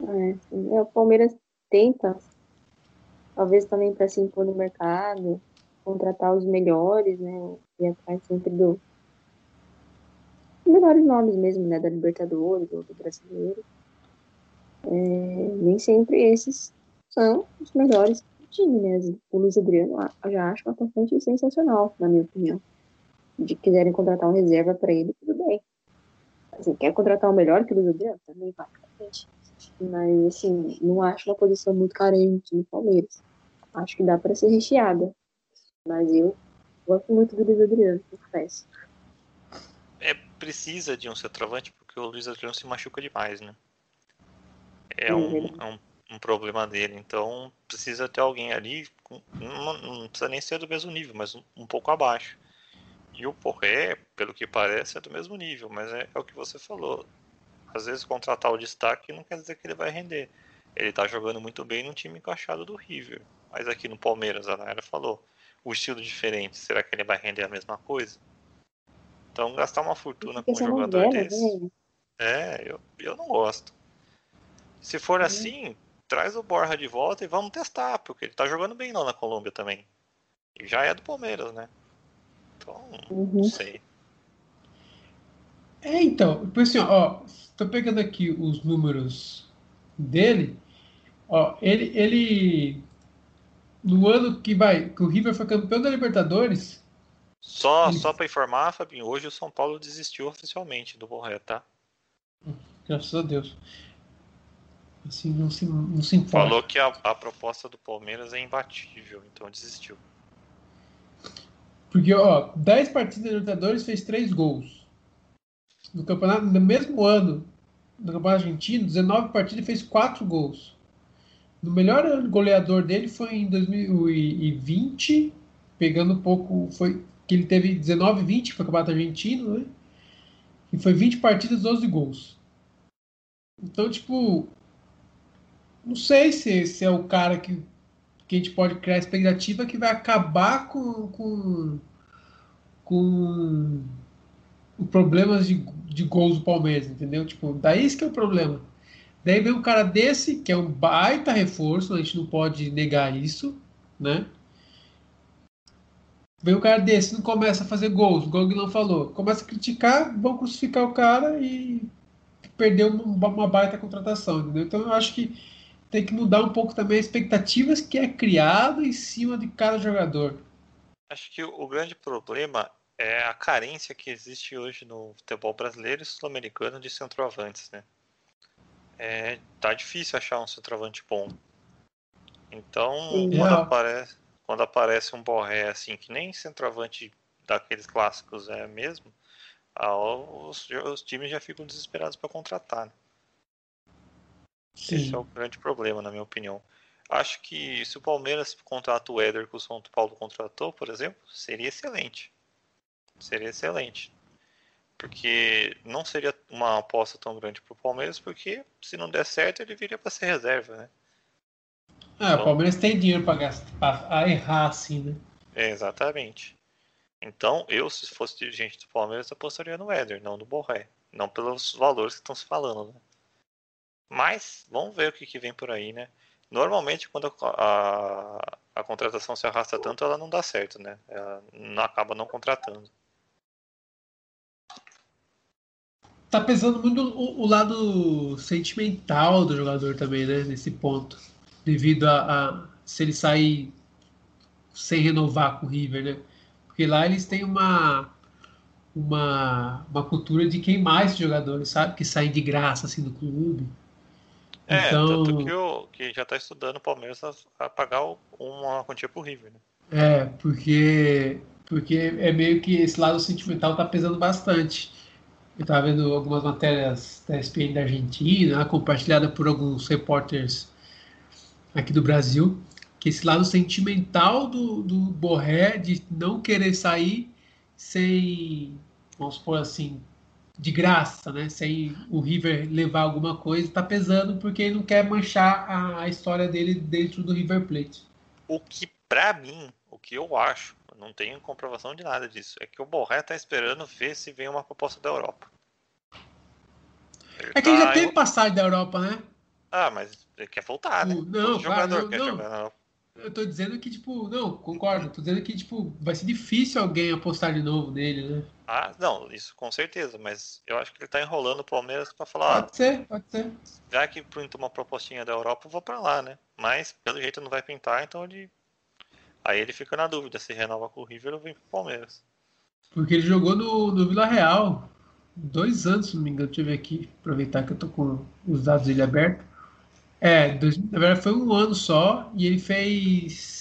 É, é, o Palmeiras tenta, talvez também para se impor no mercado, contratar os melhores, né? E atrás sempre do melhores nomes mesmo, né? Da Libertadores ou do brasileiro. É, nem sempre esses são os melhores do time, né? O Luiz Adriano eu já acho um atacante sensacional, na minha opinião. De quiserem contratar um reserva para ele, tudo bem. Assim, quer contratar o um melhor que o Luiz Adriano? Também vai Mas, assim, não acho uma posição muito carente no Palmeiras. Acho que dá para ser recheada. Mas eu gosto muito do Luiz Adriano, confesso. É, precisa de um centroavante porque o Luiz Adriano se machuca demais, né? É um, é um, um, problema dele. Então precisa ter alguém ali, com, não, não, precisa nem ser do mesmo nível, mas um, um, pouco abaixo. E o Porré, pelo que parece, é do mesmo nível, mas é, é, o que você falou. Às vezes contratar o destaque não quer dizer que ele vai render. Ele tá jogando muito bem no time encaixado do River. Mas aqui no Palmeiras, a Naira falou, o estilo diferente, será que ele vai render a mesma coisa? Então gastar uma fortuna com um jogador desse. Né? É, eu, eu não gosto. Se for uhum. assim, traz o Borja de volta e vamos testar, porque ele tá jogando bem lá na Colômbia também. E já é do Palmeiras, né? Então, uhum. não sei. É, então, assim, ó, tô pegando aqui os números dele. Ó, ele, ele no ano que vai, que o River foi campeão da Libertadores. Só, ele... só para informar, Fabinho, hoje o São Paulo desistiu oficialmente do Borré, tá? Graças a Deus. Assim, não se, não se importa. Falou que a, a proposta do Palmeiras é imbatível, então desistiu. Porque, ó, 10 partidas da Libertadores fez 3 gols. No campeonato, no mesmo ano, no Campeonato Argentino, 19 partidas fez 4 gols. No melhor goleador dele foi em 2020, pegando um pouco. Foi que ele teve 19 20 foi o Campeonato Argentino, né? E foi 20 partidas, 12 gols. Então, tipo. Não sei se, se é o cara que, que a gente pode criar expectativa que vai acabar com, com, com problemas de, de gols do Palmeiras, entendeu? Tipo, daí isso que é o problema. Daí vem um cara desse, que é um baita reforço, a gente não pode negar isso, né? Vem um cara desse, não começa a fazer gols, igual o Guilherme falou. Começa a criticar, vão crucificar o cara e perder uma, uma baita contratação, entendeu? Então eu acho que tem que mudar um pouco também as expectativas que é criado em cima de cada jogador. Acho que o grande problema é a carência que existe hoje no futebol brasileiro e sul-americano de centroavantes, né? É, tá difícil achar um centroavante bom. Então, quando, aparece, quando aparece um Borré assim, que nem centroavante daqueles clássicos é mesmo, os, os times já ficam desesperados para contratar. Né? Esse é o grande problema, na minha opinião. Acho que se o Palmeiras contrata o Éder que o São Paulo contratou, por exemplo, seria excelente. Seria excelente. Porque não seria uma aposta tão grande para o Palmeiras, porque se não der certo, ele viria para ser reserva, né? Ah, então, o Palmeiras tem dinheiro para errar assim, né? Exatamente. Então, eu, se fosse dirigente do Palmeiras, apostaria no Éder, não no Borré. Não pelos valores que estão se falando, né? Mas, vamos ver o que, que vem por aí, né? Normalmente, quando a, a, a, contratação se arrasta tanto, ela não dá certo, né? Ela não, acaba não contratando. Tá pesando muito o, o, lado sentimental do jogador também, né? Nesse ponto. Devido a, a se ele sair sem renovar com o River, né? Porque lá eles têm uma, uma, uma cultura de queimar esses jogadores, sabe? Que saem de graça assim do clube. É, então... tanto que, o, que já está estudando o Palmeiras a, a pagar uma quantia pro River, né? É, porque, porque é meio que esse lado sentimental está pesando bastante. Eu estava vendo algumas matérias da ESPN da Argentina, compartilhada por alguns repórteres aqui do Brasil, que esse lado sentimental do, do Borré de não querer sair sem, vamos supor assim, de graça, né? Sem o River levar alguma coisa, tá pesando porque ele não quer manchar a, a história dele dentro do River Plate. O que, para mim, o que eu acho, não tenho comprovação de nada disso, é que o Borré tá esperando ver se vem uma proposta da Europa. Ele é que tá... ele já teve passagem da Europa, né? Ah, mas ele quer voltar, né? Não, Todo jogador não, quer não. jogar na Europa. Eu tô dizendo que, tipo, não, concordo. Tô dizendo que, tipo, vai ser difícil alguém apostar de novo nele, né? Ah, não, isso com certeza, mas eu acho que ele tá enrolando o Palmeiras pra falar. Pode ser, pode ser. Já que pinta uma propostinha da Europa, eu vou pra lá, né? Mas, pelo jeito, não vai pintar, então ele. Aí ele fica na dúvida se renova com o River ou vem pro Palmeiras. Porque ele jogou no, no Vila Real. Dois anos, se não me engano, deixa eu ver aqui. Aproveitar que eu tô com os dados dele abertos. É, dois, na verdade foi um ano só e ele fez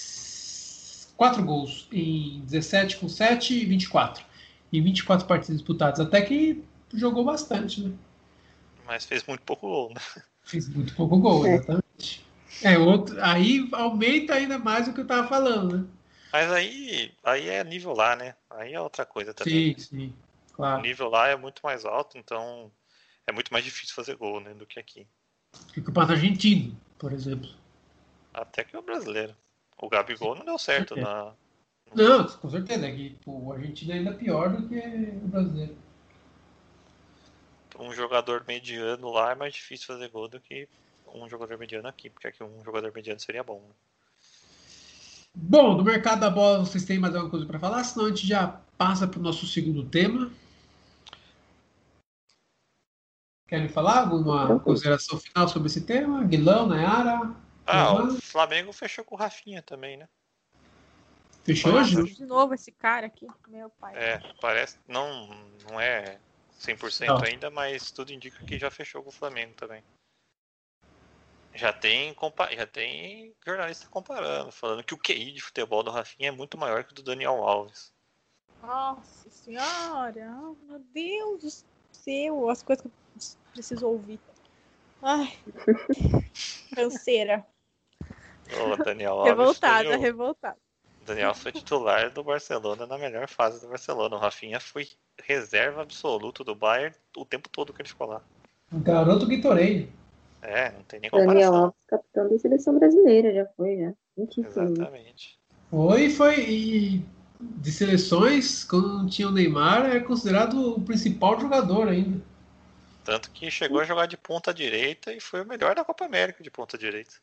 quatro gols em 17 com 7 e 24. Em 24 partidas disputadas. Até que jogou bastante, né? Mas fez muito pouco gol, né? Fez muito pouco gol, é. exatamente. É, outro, aí aumenta ainda mais o que eu tava falando, né? Mas aí, aí é nível lá, né? Aí é outra coisa também. Sim, sim, claro. O nível lá é muito mais alto, então é muito mais difícil fazer gol, né, do que aqui. Que o campeonato argentino, por exemplo. Até que o brasileiro. O Gabigol não deu certo é. na. Não, com certeza. É que o argentino é ainda pior do que o brasileiro. Um jogador mediano lá é mais difícil fazer gol do que um jogador mediano aqui, porque aqui um jogador mediano seria bom. Né? Bom, no mercado da bola vocês têm mais alguma coisa para falar? Senão a gente já passa para o nosso segundo tema. Querem falar alguma consideração final sobre esse tema? Guilão, Nayara? Ah, o Flamengo fechou com o Rafinha também, né? Fechou hoje? De novo esse cara aqui, meu pai. É, parece. Não, não é 100% não. ainda, mas tudo indica que já fechou com o Flamengo também. Já tem, já tem jornalista comparando, falando que o QI de futebol do Rafinha é muito maior que o do Daniel Alves. Nossa senhora, meu Deus do céu, as coisas que preciso ouvir. Ai, canseira. Ô, Daniel Alves Revoltada, foi o- revoltada. Daniel foi titular do Barcelona na melhor fase do Barcelona. O Rafinha foi reserva absoluto do Bayern o tempo todo que ele ficou lá. O garoto Gatorade. É, não tem nem Daniel comparação. Alves, capitão da seleção brasileira, já foi, já. Um título. Exatamente. Foi, foi. E de seleções, quando não tinha o Neymar, é considerado o principal jogador ainda. Tanto que chegou a jogar de ponta direita e foi o melhor da Copa América de ponta direita.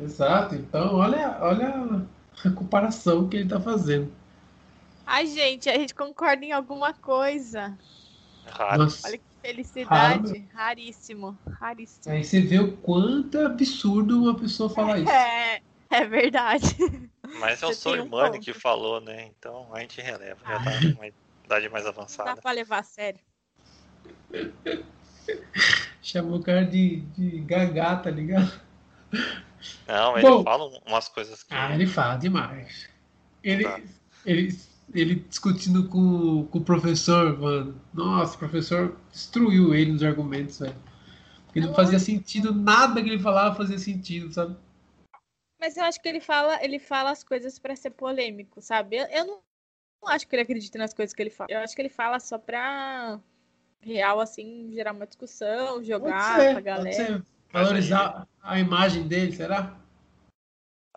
Exato. Então, olha, olha a comparação que ele tá fazendo. Ai, gente, a gente concorda em alguma coisa. Raro. Nossa. Olha que felicidade. Raro. Raríssimo. Raríssimo. Aí você vê o quanto é absurdo uma pessoa falar isso. É, é verdade. Mas é o um Solimani ponto. que falou, né? Então a gente releva. Já tá numa idade mais Não dá avançada. pra levar a sério. Chamou o cara de, de gagá, tá ligado? Não, ele Bom. fala umas coisas que. Ah, ele fala demais. Ele, Tá. ele, ele discutindo com, com o professor, mano. Nossa, o professor destruiu ele nos argumentos, velho. Porque não fazia sentido, nada que ele falava fazia sentido, sabe? Mas eu acho que ele fala, ele fala as coisas pra ser polêmico, sabe? Eu, eu não, não acho que ele acredita nas coisas que ele fala. Eu acho que ele fala só pra real, assim, gerar uma discussão, Pode jogar ser, pra pode galera. ser. Valorizar a imagem dele, será?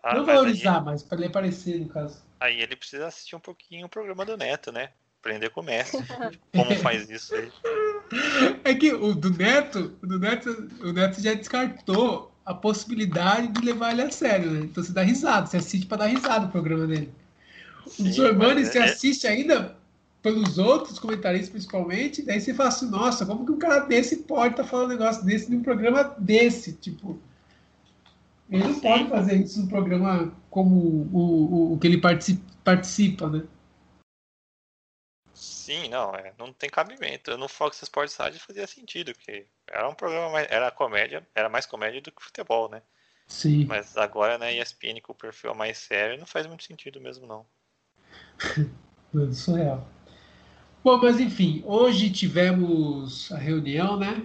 Ah, não mas valorizar, mas para ele aparecer, no caso. Aí, aí ele precisa assistir um pouquinho o programa do Neto, né? Aprender com o Messi. Como faz isso aí. É que o do Neto, o do Neto, o Neto já descartou a possibilidade de levar ele a sério, né? Então você dá risada, você assiste pra dar risada o programa dele. O Sim, Sormani mas você é- assiste ainda pelos outros comentaristas principalmente, daí você fala assim, nossa, como que um cara desse pode estar falando um negócio desse num programa desse? Tipo, ele não pode fazer isso num programa como o, o, o que ele partici- participa, né? Sim, não, é, não tem cabimento. No Fox Sports Rádio fazia sentido, que era um programa mais, era comédia, era mais comédia do que futebol, né? Sim. Mas agora na ESPN com o perfil mais sério não faz muito sentido mesmo não. Mano, surreal. Bom, mas enfim, hoje tivemos a reunião, né?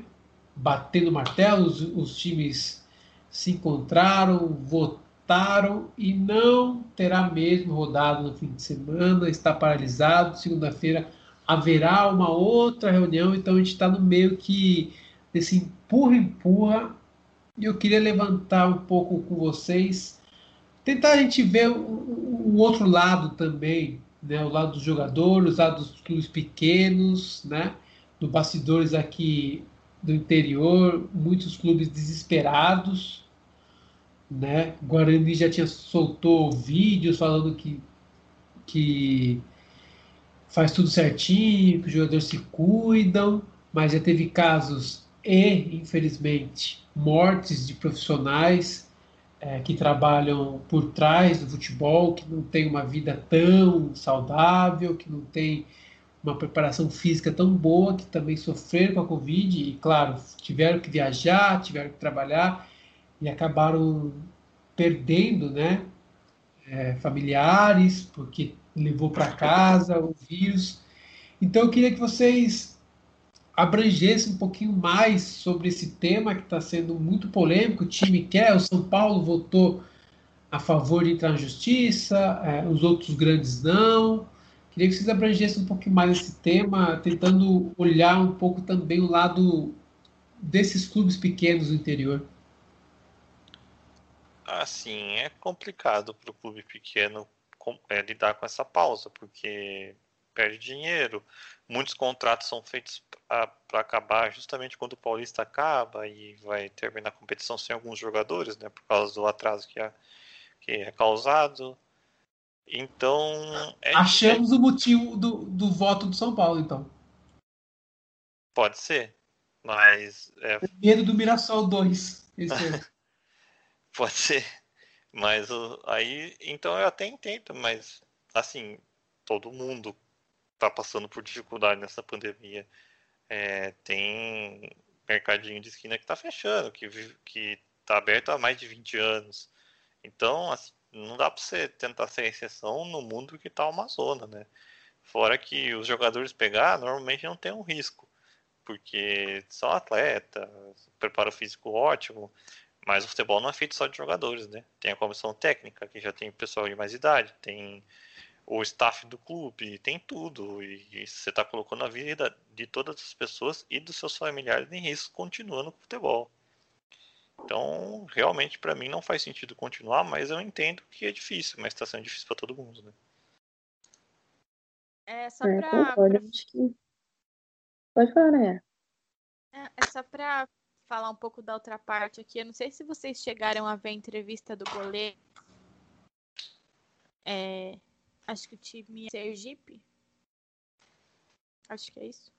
Batendo martelo, os, os times se encontraram, votaram e não terá mesmo rodado no fim de semana, está paralisado. Segunda-feira haverá uma outra reunião, então a gente está no meio que desse empurra-empurra. E eu queria levantar um pouco com vocês, tentar a gente ver o, o- o outro lado também, né? O lado dos jogadores, o lado dos clubes pequenos, né? Do bastidores aqui do interior, muitos clubes desesperados, né? Guarani já tinha soltou vídeos falando que que faz tudo certinho, que os jogadores se cuidam, mas já teve casos e, infelizmente, mortes de profissionais é, que trabalham por trás do futebol, que não tem uma vida tão saudável, que não tem uma preparação física tão boa, que também sofreram com a Covid e, claro, tiveram que viajar, tiveram que trabalhar e acabaram perdendo, né, é, familiares, porque levou para casa o vírus. Então, eu queria que vocês abrangessem um pouquinho mais sobre esse tema que está sendo muito polêmico. O time quer, o São Paulo votou a favor de entrar na justiça, é, os outros grandes não. Queria que vocês abrangessem um pouquinho mais esse tema, tentando olhar um pouco também o lado desses clubes pequenos do interior. Assim, é complicado para o clube pequeno é, lidar com essa pausa, porque perde dinheiro. Muitos contratos são feitos para acabar justamente quando o Paulista acaba e vai terminar a competição sem alguns jogadores, né, por causa do atraso que é, que é causado. Então, é, Achamos o motivo do, do voto do São Paulo, então. pode ser, mas é, Medo do Mirassol 2. Esse ano. Pode ser. Mas aí, então eu até entendo, mas assim, todo mundo tá passando por dificuldade nessa pandemia. É, tem mercadinho de esquina que tá fechando, que, vi- que tá aberto há mais de 20 anos. Então, assim, não dá pra você tentar ser exceção no mundo que tá uma zona, né? Fora que os jogadores pegar, normalmente não tem um risco. porque só atleta, preparo físico ótimo, mas o futebol não é feito só de jogadores, né? Tem a comissão técnica, que já tem pessoal de mais idade, tem o staff do clube, tem tudo. E, você está colocando a vida de todas as pessoas e dos seus familiares em risco continuando com o futebol. Então, realmente, para mim, não faz sentido continuar, mas eu entendo que é difícil, mas está sendo difícil para todo mundo, né? É só é, pra... Que... Pode falar, né? É, é só para falar um pouco da outra parte aqui. Eu não sei se vocês chegaram a ver a entrevista do goleiro. É, acho que o time é Sergipe. Acho que é isso.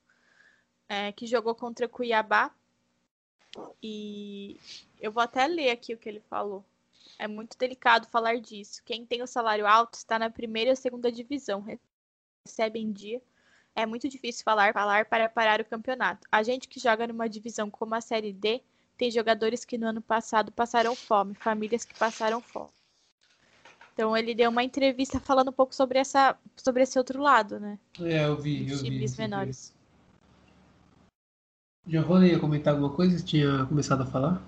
É, que jogou contra Cuiabá. E eu vou até ler aqui o que ele falou. É muito delicado falar disso. Quem tem o salário alto está na primeira ou segunda divisão. Recebe em dia. É muito difícil falar, falar para parar o campeonato. A gente que joga numa divisão como a Série D tem jogadores que no ano passado passaram fome, famílias que passaram fome. Então ele deu uma entrevista falando um pouco sobre essa, sobre esse outro lado, né? É, eu vi, eu vi. menores. Giovanna ia comentar alguma coisa? Você tinha começado a falar?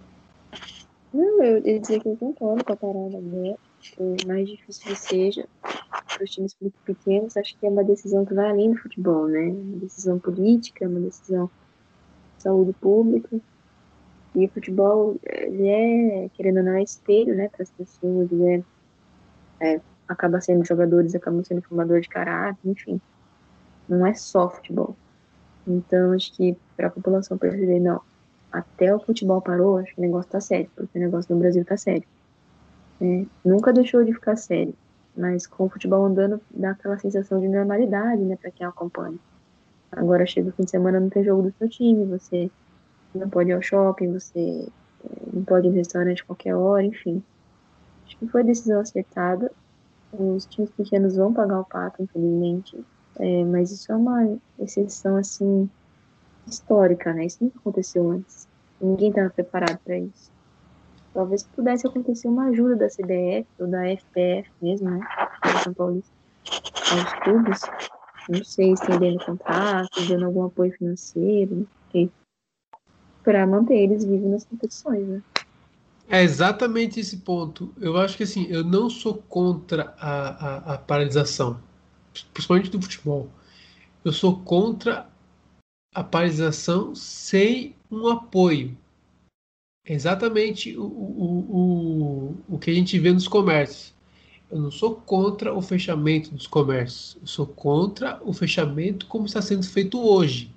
Não, eu ia dizer que eu concordo com a parada, né? Por mais difícil que seja, para os times pequenos, acho que é uma decisão que vai além do futebol, né? Uma decisão política, uma decisão de saúde pública. E o futebol, ele é, querendo ou não, é espelho, né, para as pessoas, ele é, acaba sendo jogadores, acabam sendo formador de caráter, enfim. Não é só futebol. Então, acho que para a população perceber, não, até o futebol parou, acho que o negócio tá sério, porque o negócio no Brasil tá sério. É, nunca deixou de ficar sério, mas com o futebol andando dá aquela sensação de normalidade, né, para quem acompanha. Agora chega o fim de semana, não tem jogo do seu time, você não pode ir ao shopping, você é, não pode ir no restaurante qualquer hora, enfim. Acho que foi decisão acertada. Os times pequenos vão pagar o pato, infelizmente, é, mas isso é uma exceção, assim, histórica, né? Isso nunca aconteceu antes. Ninguém estava preparado para isso. Talvez pudesse acontecer uma ajuda da CBF ou da FPF mesmo, né? São Paulo aos clubes. Não sei, estendendo contrato, dando algum apoio financeiro. Para manter eles vivos nas competições, né? É exatamente esse ponto. Eu acho que assim, eu não sou contra a, a, a paralisação principalmente do futebol. Eu sou contra a paralisação sem um apoio. É exatamente o, o, o, o que a gente vê nos comércios. Eu não sou contra o fechamento dos comércios. Eu sou contra o fechamento como está sendo feito hoje.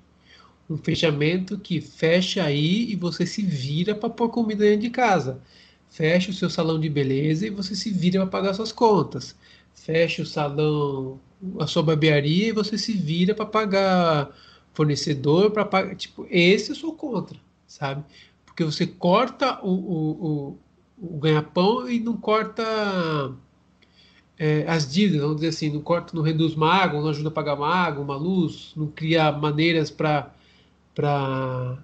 Um fechamento que fecha aí e você se vira para pôr comida dentro de casa. Fecha o seu salão de beleza e você se vira para pagar suas contas. Fecha o salão a sua barbearia e você se vira para pagar fornecedor, para pagar. Tipo, esse eu sou contra, sabe? Porque você corta o, o, o, o ganha-pão e não corta é, as dívidas, vamos dizer assim, não corta, não reduz mago, não ajuda a pagar mago, uma luz, não cria maneiras para para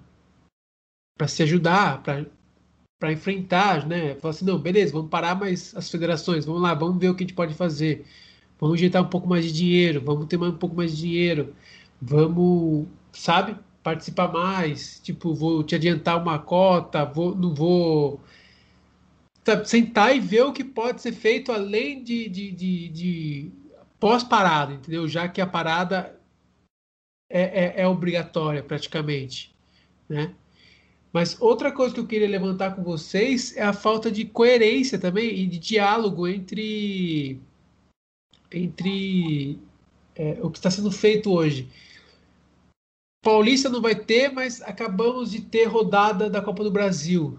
se ajudar, para enfrentar, né? Fala assim, não, beleza, vamos parar mais as federações, vamos lá, vamos ver o que a gente pode fazer. Vamos injetar um pouco mais de dinheiro, vamos ter um pouco mais de dinheiro, vamos, sabe, participar mais. Tipo, vou te adiantar uma cota, vou, não vou. Sentar e ver o que pode ser feito além de, de, de, de pós-parada, entendeu? Já que a parada é, é, é obrigatória praticamente, né? Mas outra coisa que eu queria levantar com vocês é a falta de coerência também e de diálogo entre entre é, o que está sendo feito hoje. Paulista não vai ter, mas acabamos de ter rodada da Copa do Brasil,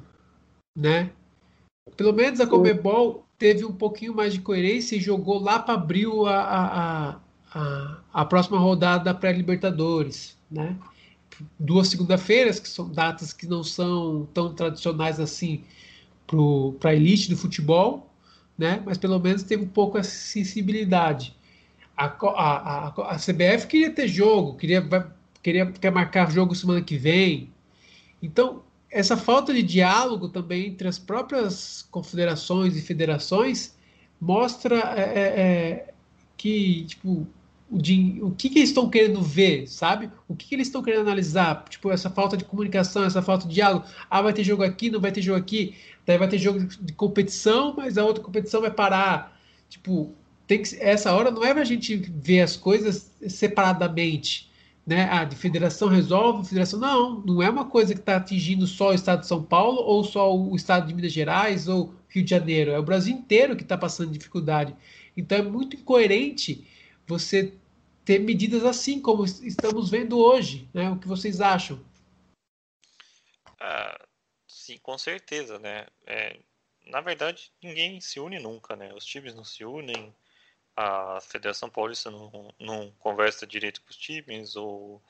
né? Pelo menos a Comebol teve um pouquinho mais de coerência e jogou lá para abril a, a, a, a próxima rodada da pré-Libertadores, né? Duas segunda-feiras, que são datas que não são tão tradicionais assim para a elite do futebol, né? mas pelo menos teve um pouco essa sensibilidade. A, a, a, a CBF queria ter jogo, queria, queria quer marcar jogo semana que vem. Então, essa falta de diálogo também entre as próprias confederações e federações mostra é, é, é que tipo, o, que, que eles estão querendo ver, sabe? O que, que eles estão querendo analisar? Tipo, essa falta de comunicação, essa falta de diálogo. Ah, vai ter jogo aqui, não vai ter jogo aqui. Daí vai ter jogo de competição, mas a outra competição vai parar. Tipo, tem que, essa hora não é pra gente ver as coisas separadamente. Né? Ah, de federação resolve, federação. Não, não é uma coisa que está atingindo só o estado de São Paulo, ou só o estado de Minas Gerais, ou Rio de Janeiro. É o Brasil inteiro que está passando dificuldade. Então é muito incoerente você ter medidas assim como estamos vendo hoje, né? O que vocês acham? Ah, sim, com certeza, né? É, na verdade, ninguém se une nunca, né? Os times não se unem, a Federação Paulista não, não conversa direito com os times, o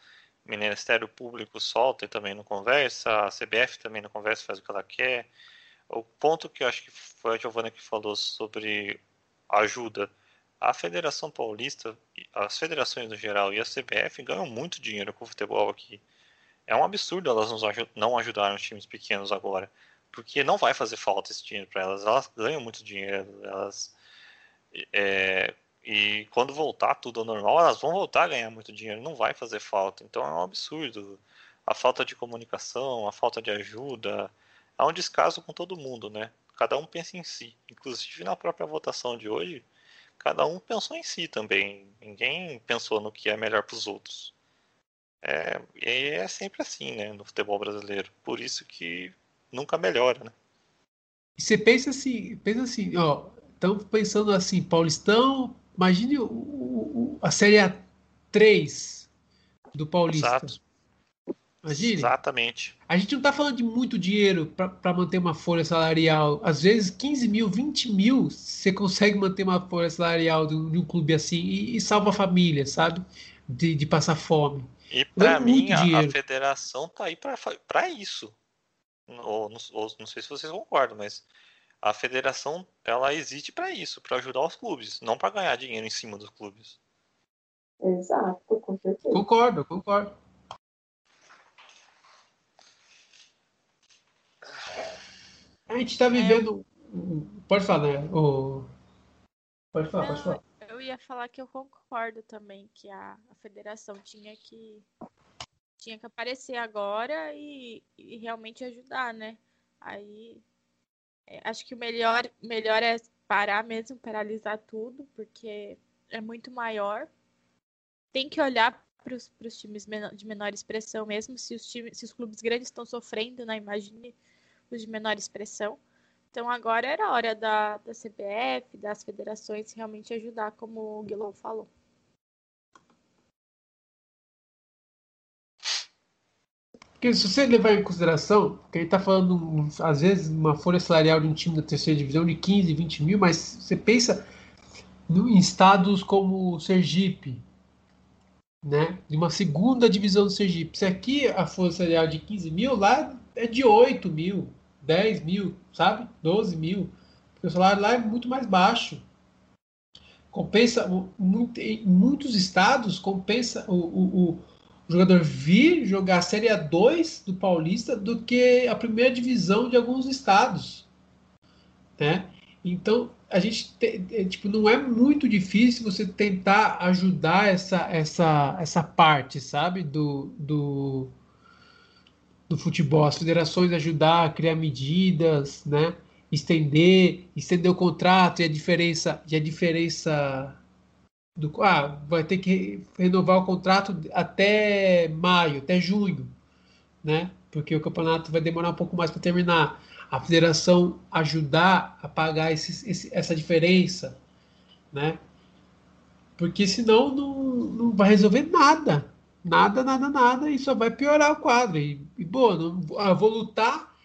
Ministério Público solta e também não conversa, a CBF também não conversa, faz o que ela quer. O ponto que eu acho que foi a Giovana que falou sobre ajuda a Federação Paulista, as federações no geral e a CBF ganham muito dinheiro com o futebol aqui. É um absurdo elas não ajudarem os times pequenos agora, porque não vai fazer falta esse dinheiro para elas. Elas ganham muito dinheiro, elas é, e quando voltar tudo ao normal, elas vão voltar a ganhar muito dinheiro, não vai fazer falta. Então é um absurdo. A falta de comunicação, a falta de ajuda, há um descaso com todo mundo, né? Cada um pensa em si. Inclusive na própria votação de hoje, cada um pensou em si também. Ninguém pensou no que é melhor para os outros. É, e é sempre assim, né, no futebol brasileiro. Por isso que nunca melhora, né? Você pensa assim, pensa assim, ó, estamos pensando assim, Paulistão, imagine o, o, a Série A3 do Paulista. Exato. Imagine. Exatamente. A gente não está falando de muito dinheiro para manter uma folha salarial. Às vezes, 15 mil, 20 mil, você consegue manter uma folha salarial de um, de um clube assim e, e, salva a família, sabe? De, de passar fome. E para é mim, a, a, federação tá aí para isso. Ou, ou, não sei se vocês concordam, mas a federação ela existe para isso, para ajudar os clubes, não para ganhar dinheiro em cima dos clubes. Exato, com certeza. Concordo, concordo. A gente está vivendo. É, pode falar, né? O... Pode falar, pode falar. Eu ia falar que eu concordo também que a, a federação tinha que tinha que aparecer agora e, e realmente ajudar, né? Aí é, acho que o melhor, melhor é parar mesmo, paralisar tudo, porque é muito maior. Tem que olhar para os times de menor expressão mesmo, se os, times, se os clubes grandes estão sofrendo, né? Imagine os de menor expressão. Então agora era hora da, da CBF, das federações realmente ajudar, como o Guilherme falou. Porque se você levar em consideração, que ele está falando, às vezes, uma folha salarial de um time da terceira divisão de 15, 20 mil, mas você pensa em estados como Sergipe, né? De uma segunda divisão do Sergipe. Se aqui a folha salarial de 15 mil, lá é de 8 mil, 10 mil, sabe? 12 mil. Porque o salário lá é muito mais baixo. Compensa, muito, em muitos estados, compensa o, o, o jogador vir jogar a Série A2 do Paulista do que a primeira divisão de alguns estados. Né? Então, a gente te, é, tipo, não é muito difícil você tentar ajudar essa, essa, essa parte, sabe, do, do, do futebol. As federações ajudar a criar medidas, né? estender, estender o contrato e a diferença, e a diferença do, ah, vai ter que renovar o contrato até maio, até junho, né? Porque o campeonato vai demorar um pouco mais para terminar. A federação ajudar a pagar esse, esse, essa diferença, né? Porque senão não, não vai resolver nada. Nada, nada, nada, e só vai piorar o quadro. E, e boa, não, ah, vou lutar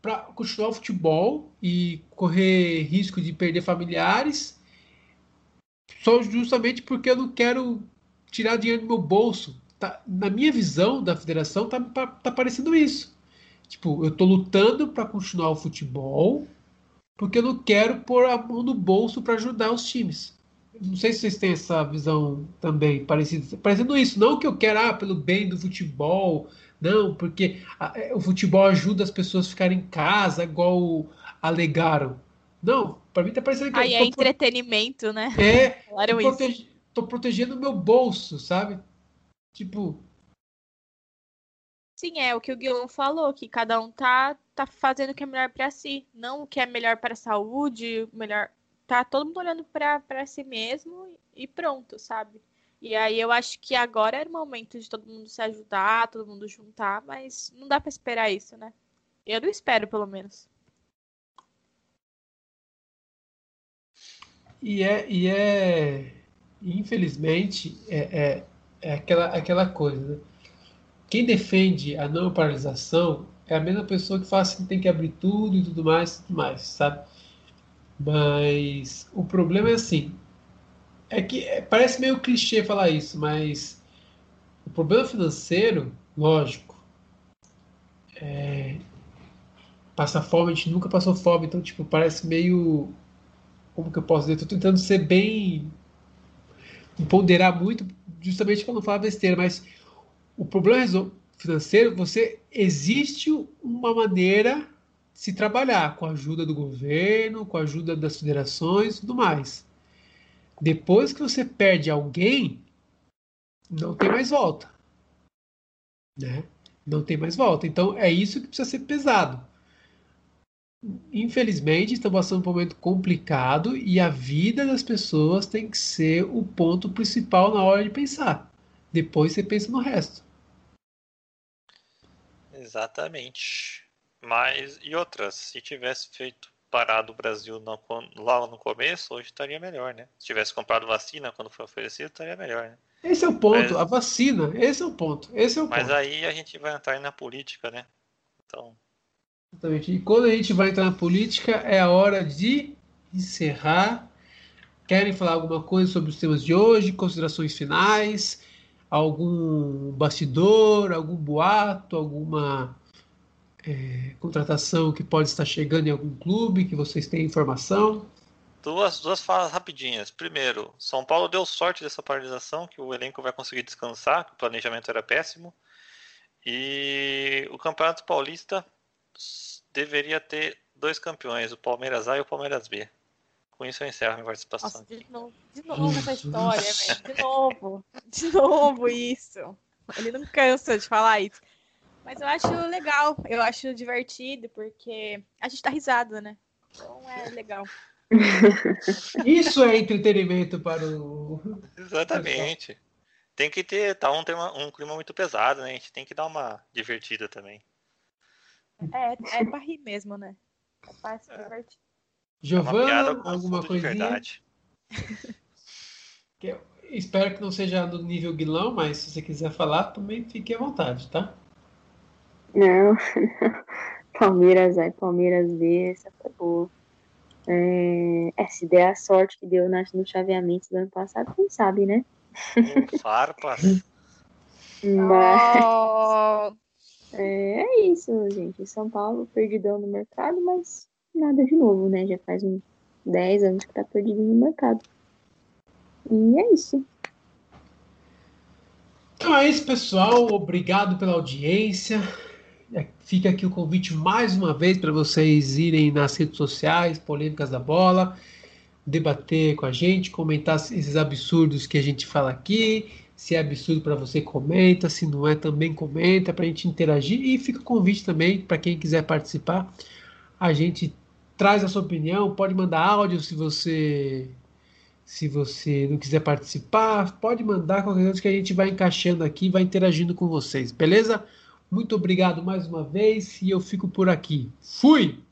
para continuar o futebol e correr risco de perder familiares só justamente porque eu não quero tirar dinheiro do meu bolso. Tá, na minha visão da federação, tá, tá parecendo isso. Tipo, eu tô lutando para continuar o futebol porque eu não quero pôr a mão no bolso para ajudar os times. Não sei se vocês têm essa visão também parecida. Parecendo isso, não que eu quero ah, pelo bem do futebol, não, porque a, é, o futebol ajuda as pessoas a ficarem em casa, igual alegaram. Não, para mim tá parecendo que. Aí é entretenimento, né? É. Falaram isso. tô protegendo o meu bolso, sabe? Tipo. Sim, é o que o Guilherme falou, que cada um tá, tá fazendo o que é melhor para si, não o que é melhor para a saúde, melhor. Tá todo mundo olhando para si mesmo e pronto, sabe? E aí eu acho que agora era o momento de todo mundo se ajudar, todo mundo juntar, mas não dá para esperar isso, né? Eu não espero, pelo menos. E é, e é infelizmente, é, é, é, aquela, aquela coisa. Né? Quem defende a não paralisação é a mesma pessoa que fala assim, tem que abrir tudo e tudo mais, tudo mais, sabe? Mas o problema é assim, é que é, parece meio clichê falar isso, mas o problema financeiro, lógico, é, passa fome, a gente nunca passou fome, então tipo parece meio como que eu posso dizer? Estou tentando ser bem. ponderar muito, justamente para não falar besteira, mas o problema financeiro, você existe uma maneira se trabalhar com a ajuda do governo, com a ajuda das federações e tudo mais. Depois que você perde alguém, não tem mais volta. Né? Não tem mais volta. Então é isso que precisa ser pesado infelizmente, estamos passando por um momento complicado e a vida das pessoas tem que ser o ponto principal na hora de pensar. Depois você pensa no resto. Exatamente. Mas, e outras? Se tivesse feito parado o Brasil no, lá no começo, hoje estaria melhor, né? Se tivesse comprado vacina quando foi oferecido, estaria melhor, né? Esse é o ponto, mas, a vacina, esse é o ponto. Esse é o mas ponto. aí a gente vai entrar na política, né? Então. Exatamente. E quando a gente vai entrar na política, é a hora de encerrar. Querem falar alguma coisa sobre os temas de hoje? Considerações finais? Algum bastidor? Algum boato? Alguma é, contratação que pode estar chegando em algum clube que vocês têm informação? Duas, duas falas rapidinhas. Primeiro, São Paulo deu sorte dessa paralisação, que o elenco vai conseguir descansar, que o planejamento era péssimo. E o Campeonato Paulista deveria ter dois campeões, o Palmeiras A e o Palmeiras B. Com isso eu encerro a minha participação. Nossa, de novo, de novo essa história, velho. De novo. De novo isso. Ele não cansa de falar isso. Mas eu acho legal, eu acho divertido, porque a gente tá risado, né? Então é legal. Isso é entretenimento para o. Exatamente. Tem que ter, tá um, tema, um clima muito pesado, né? A gente tem que dar uma divertida também. É, é pra rir mesmo, né? É pra se divertir. Giovana, é alguma coisinha? que espero que não seja do nível Guilão, mas se você quiser falar, também fique à vontade, tá? Não, Palmeiras A Palmeiras B, essa foi boa. É, é, se der a sorte que deu no chaveamento do ano passado, quem sabe, né? Farpas. Mas... É, é isso, gente. São Paulo perdidão no mercado, mas nada de novo, né? Já faz uns 10 anos que tá perdido no mercado. E é isso. Então é isso, pessoal. Obrigado pela audiência. É, fica aqui o convite mais uma vez para vocês irem nas redes sociais, polêmicas da bola, debater com a gente, comentar esses absurdos que a gente fala aqui se é absurdo para você, comenta. Se não é, também comenta para a gente interagir. E fica o convite também para quem quiser participar. A gente traz a sua opinião. Pode mandar áudio se você se você não quiser participar. Pode mandar qualquer coisa que a gente vai encaixando aqui, vai interagindo com vocês, beleza? Muito obrigado mais uma vez e eu fico por aqui. Fui!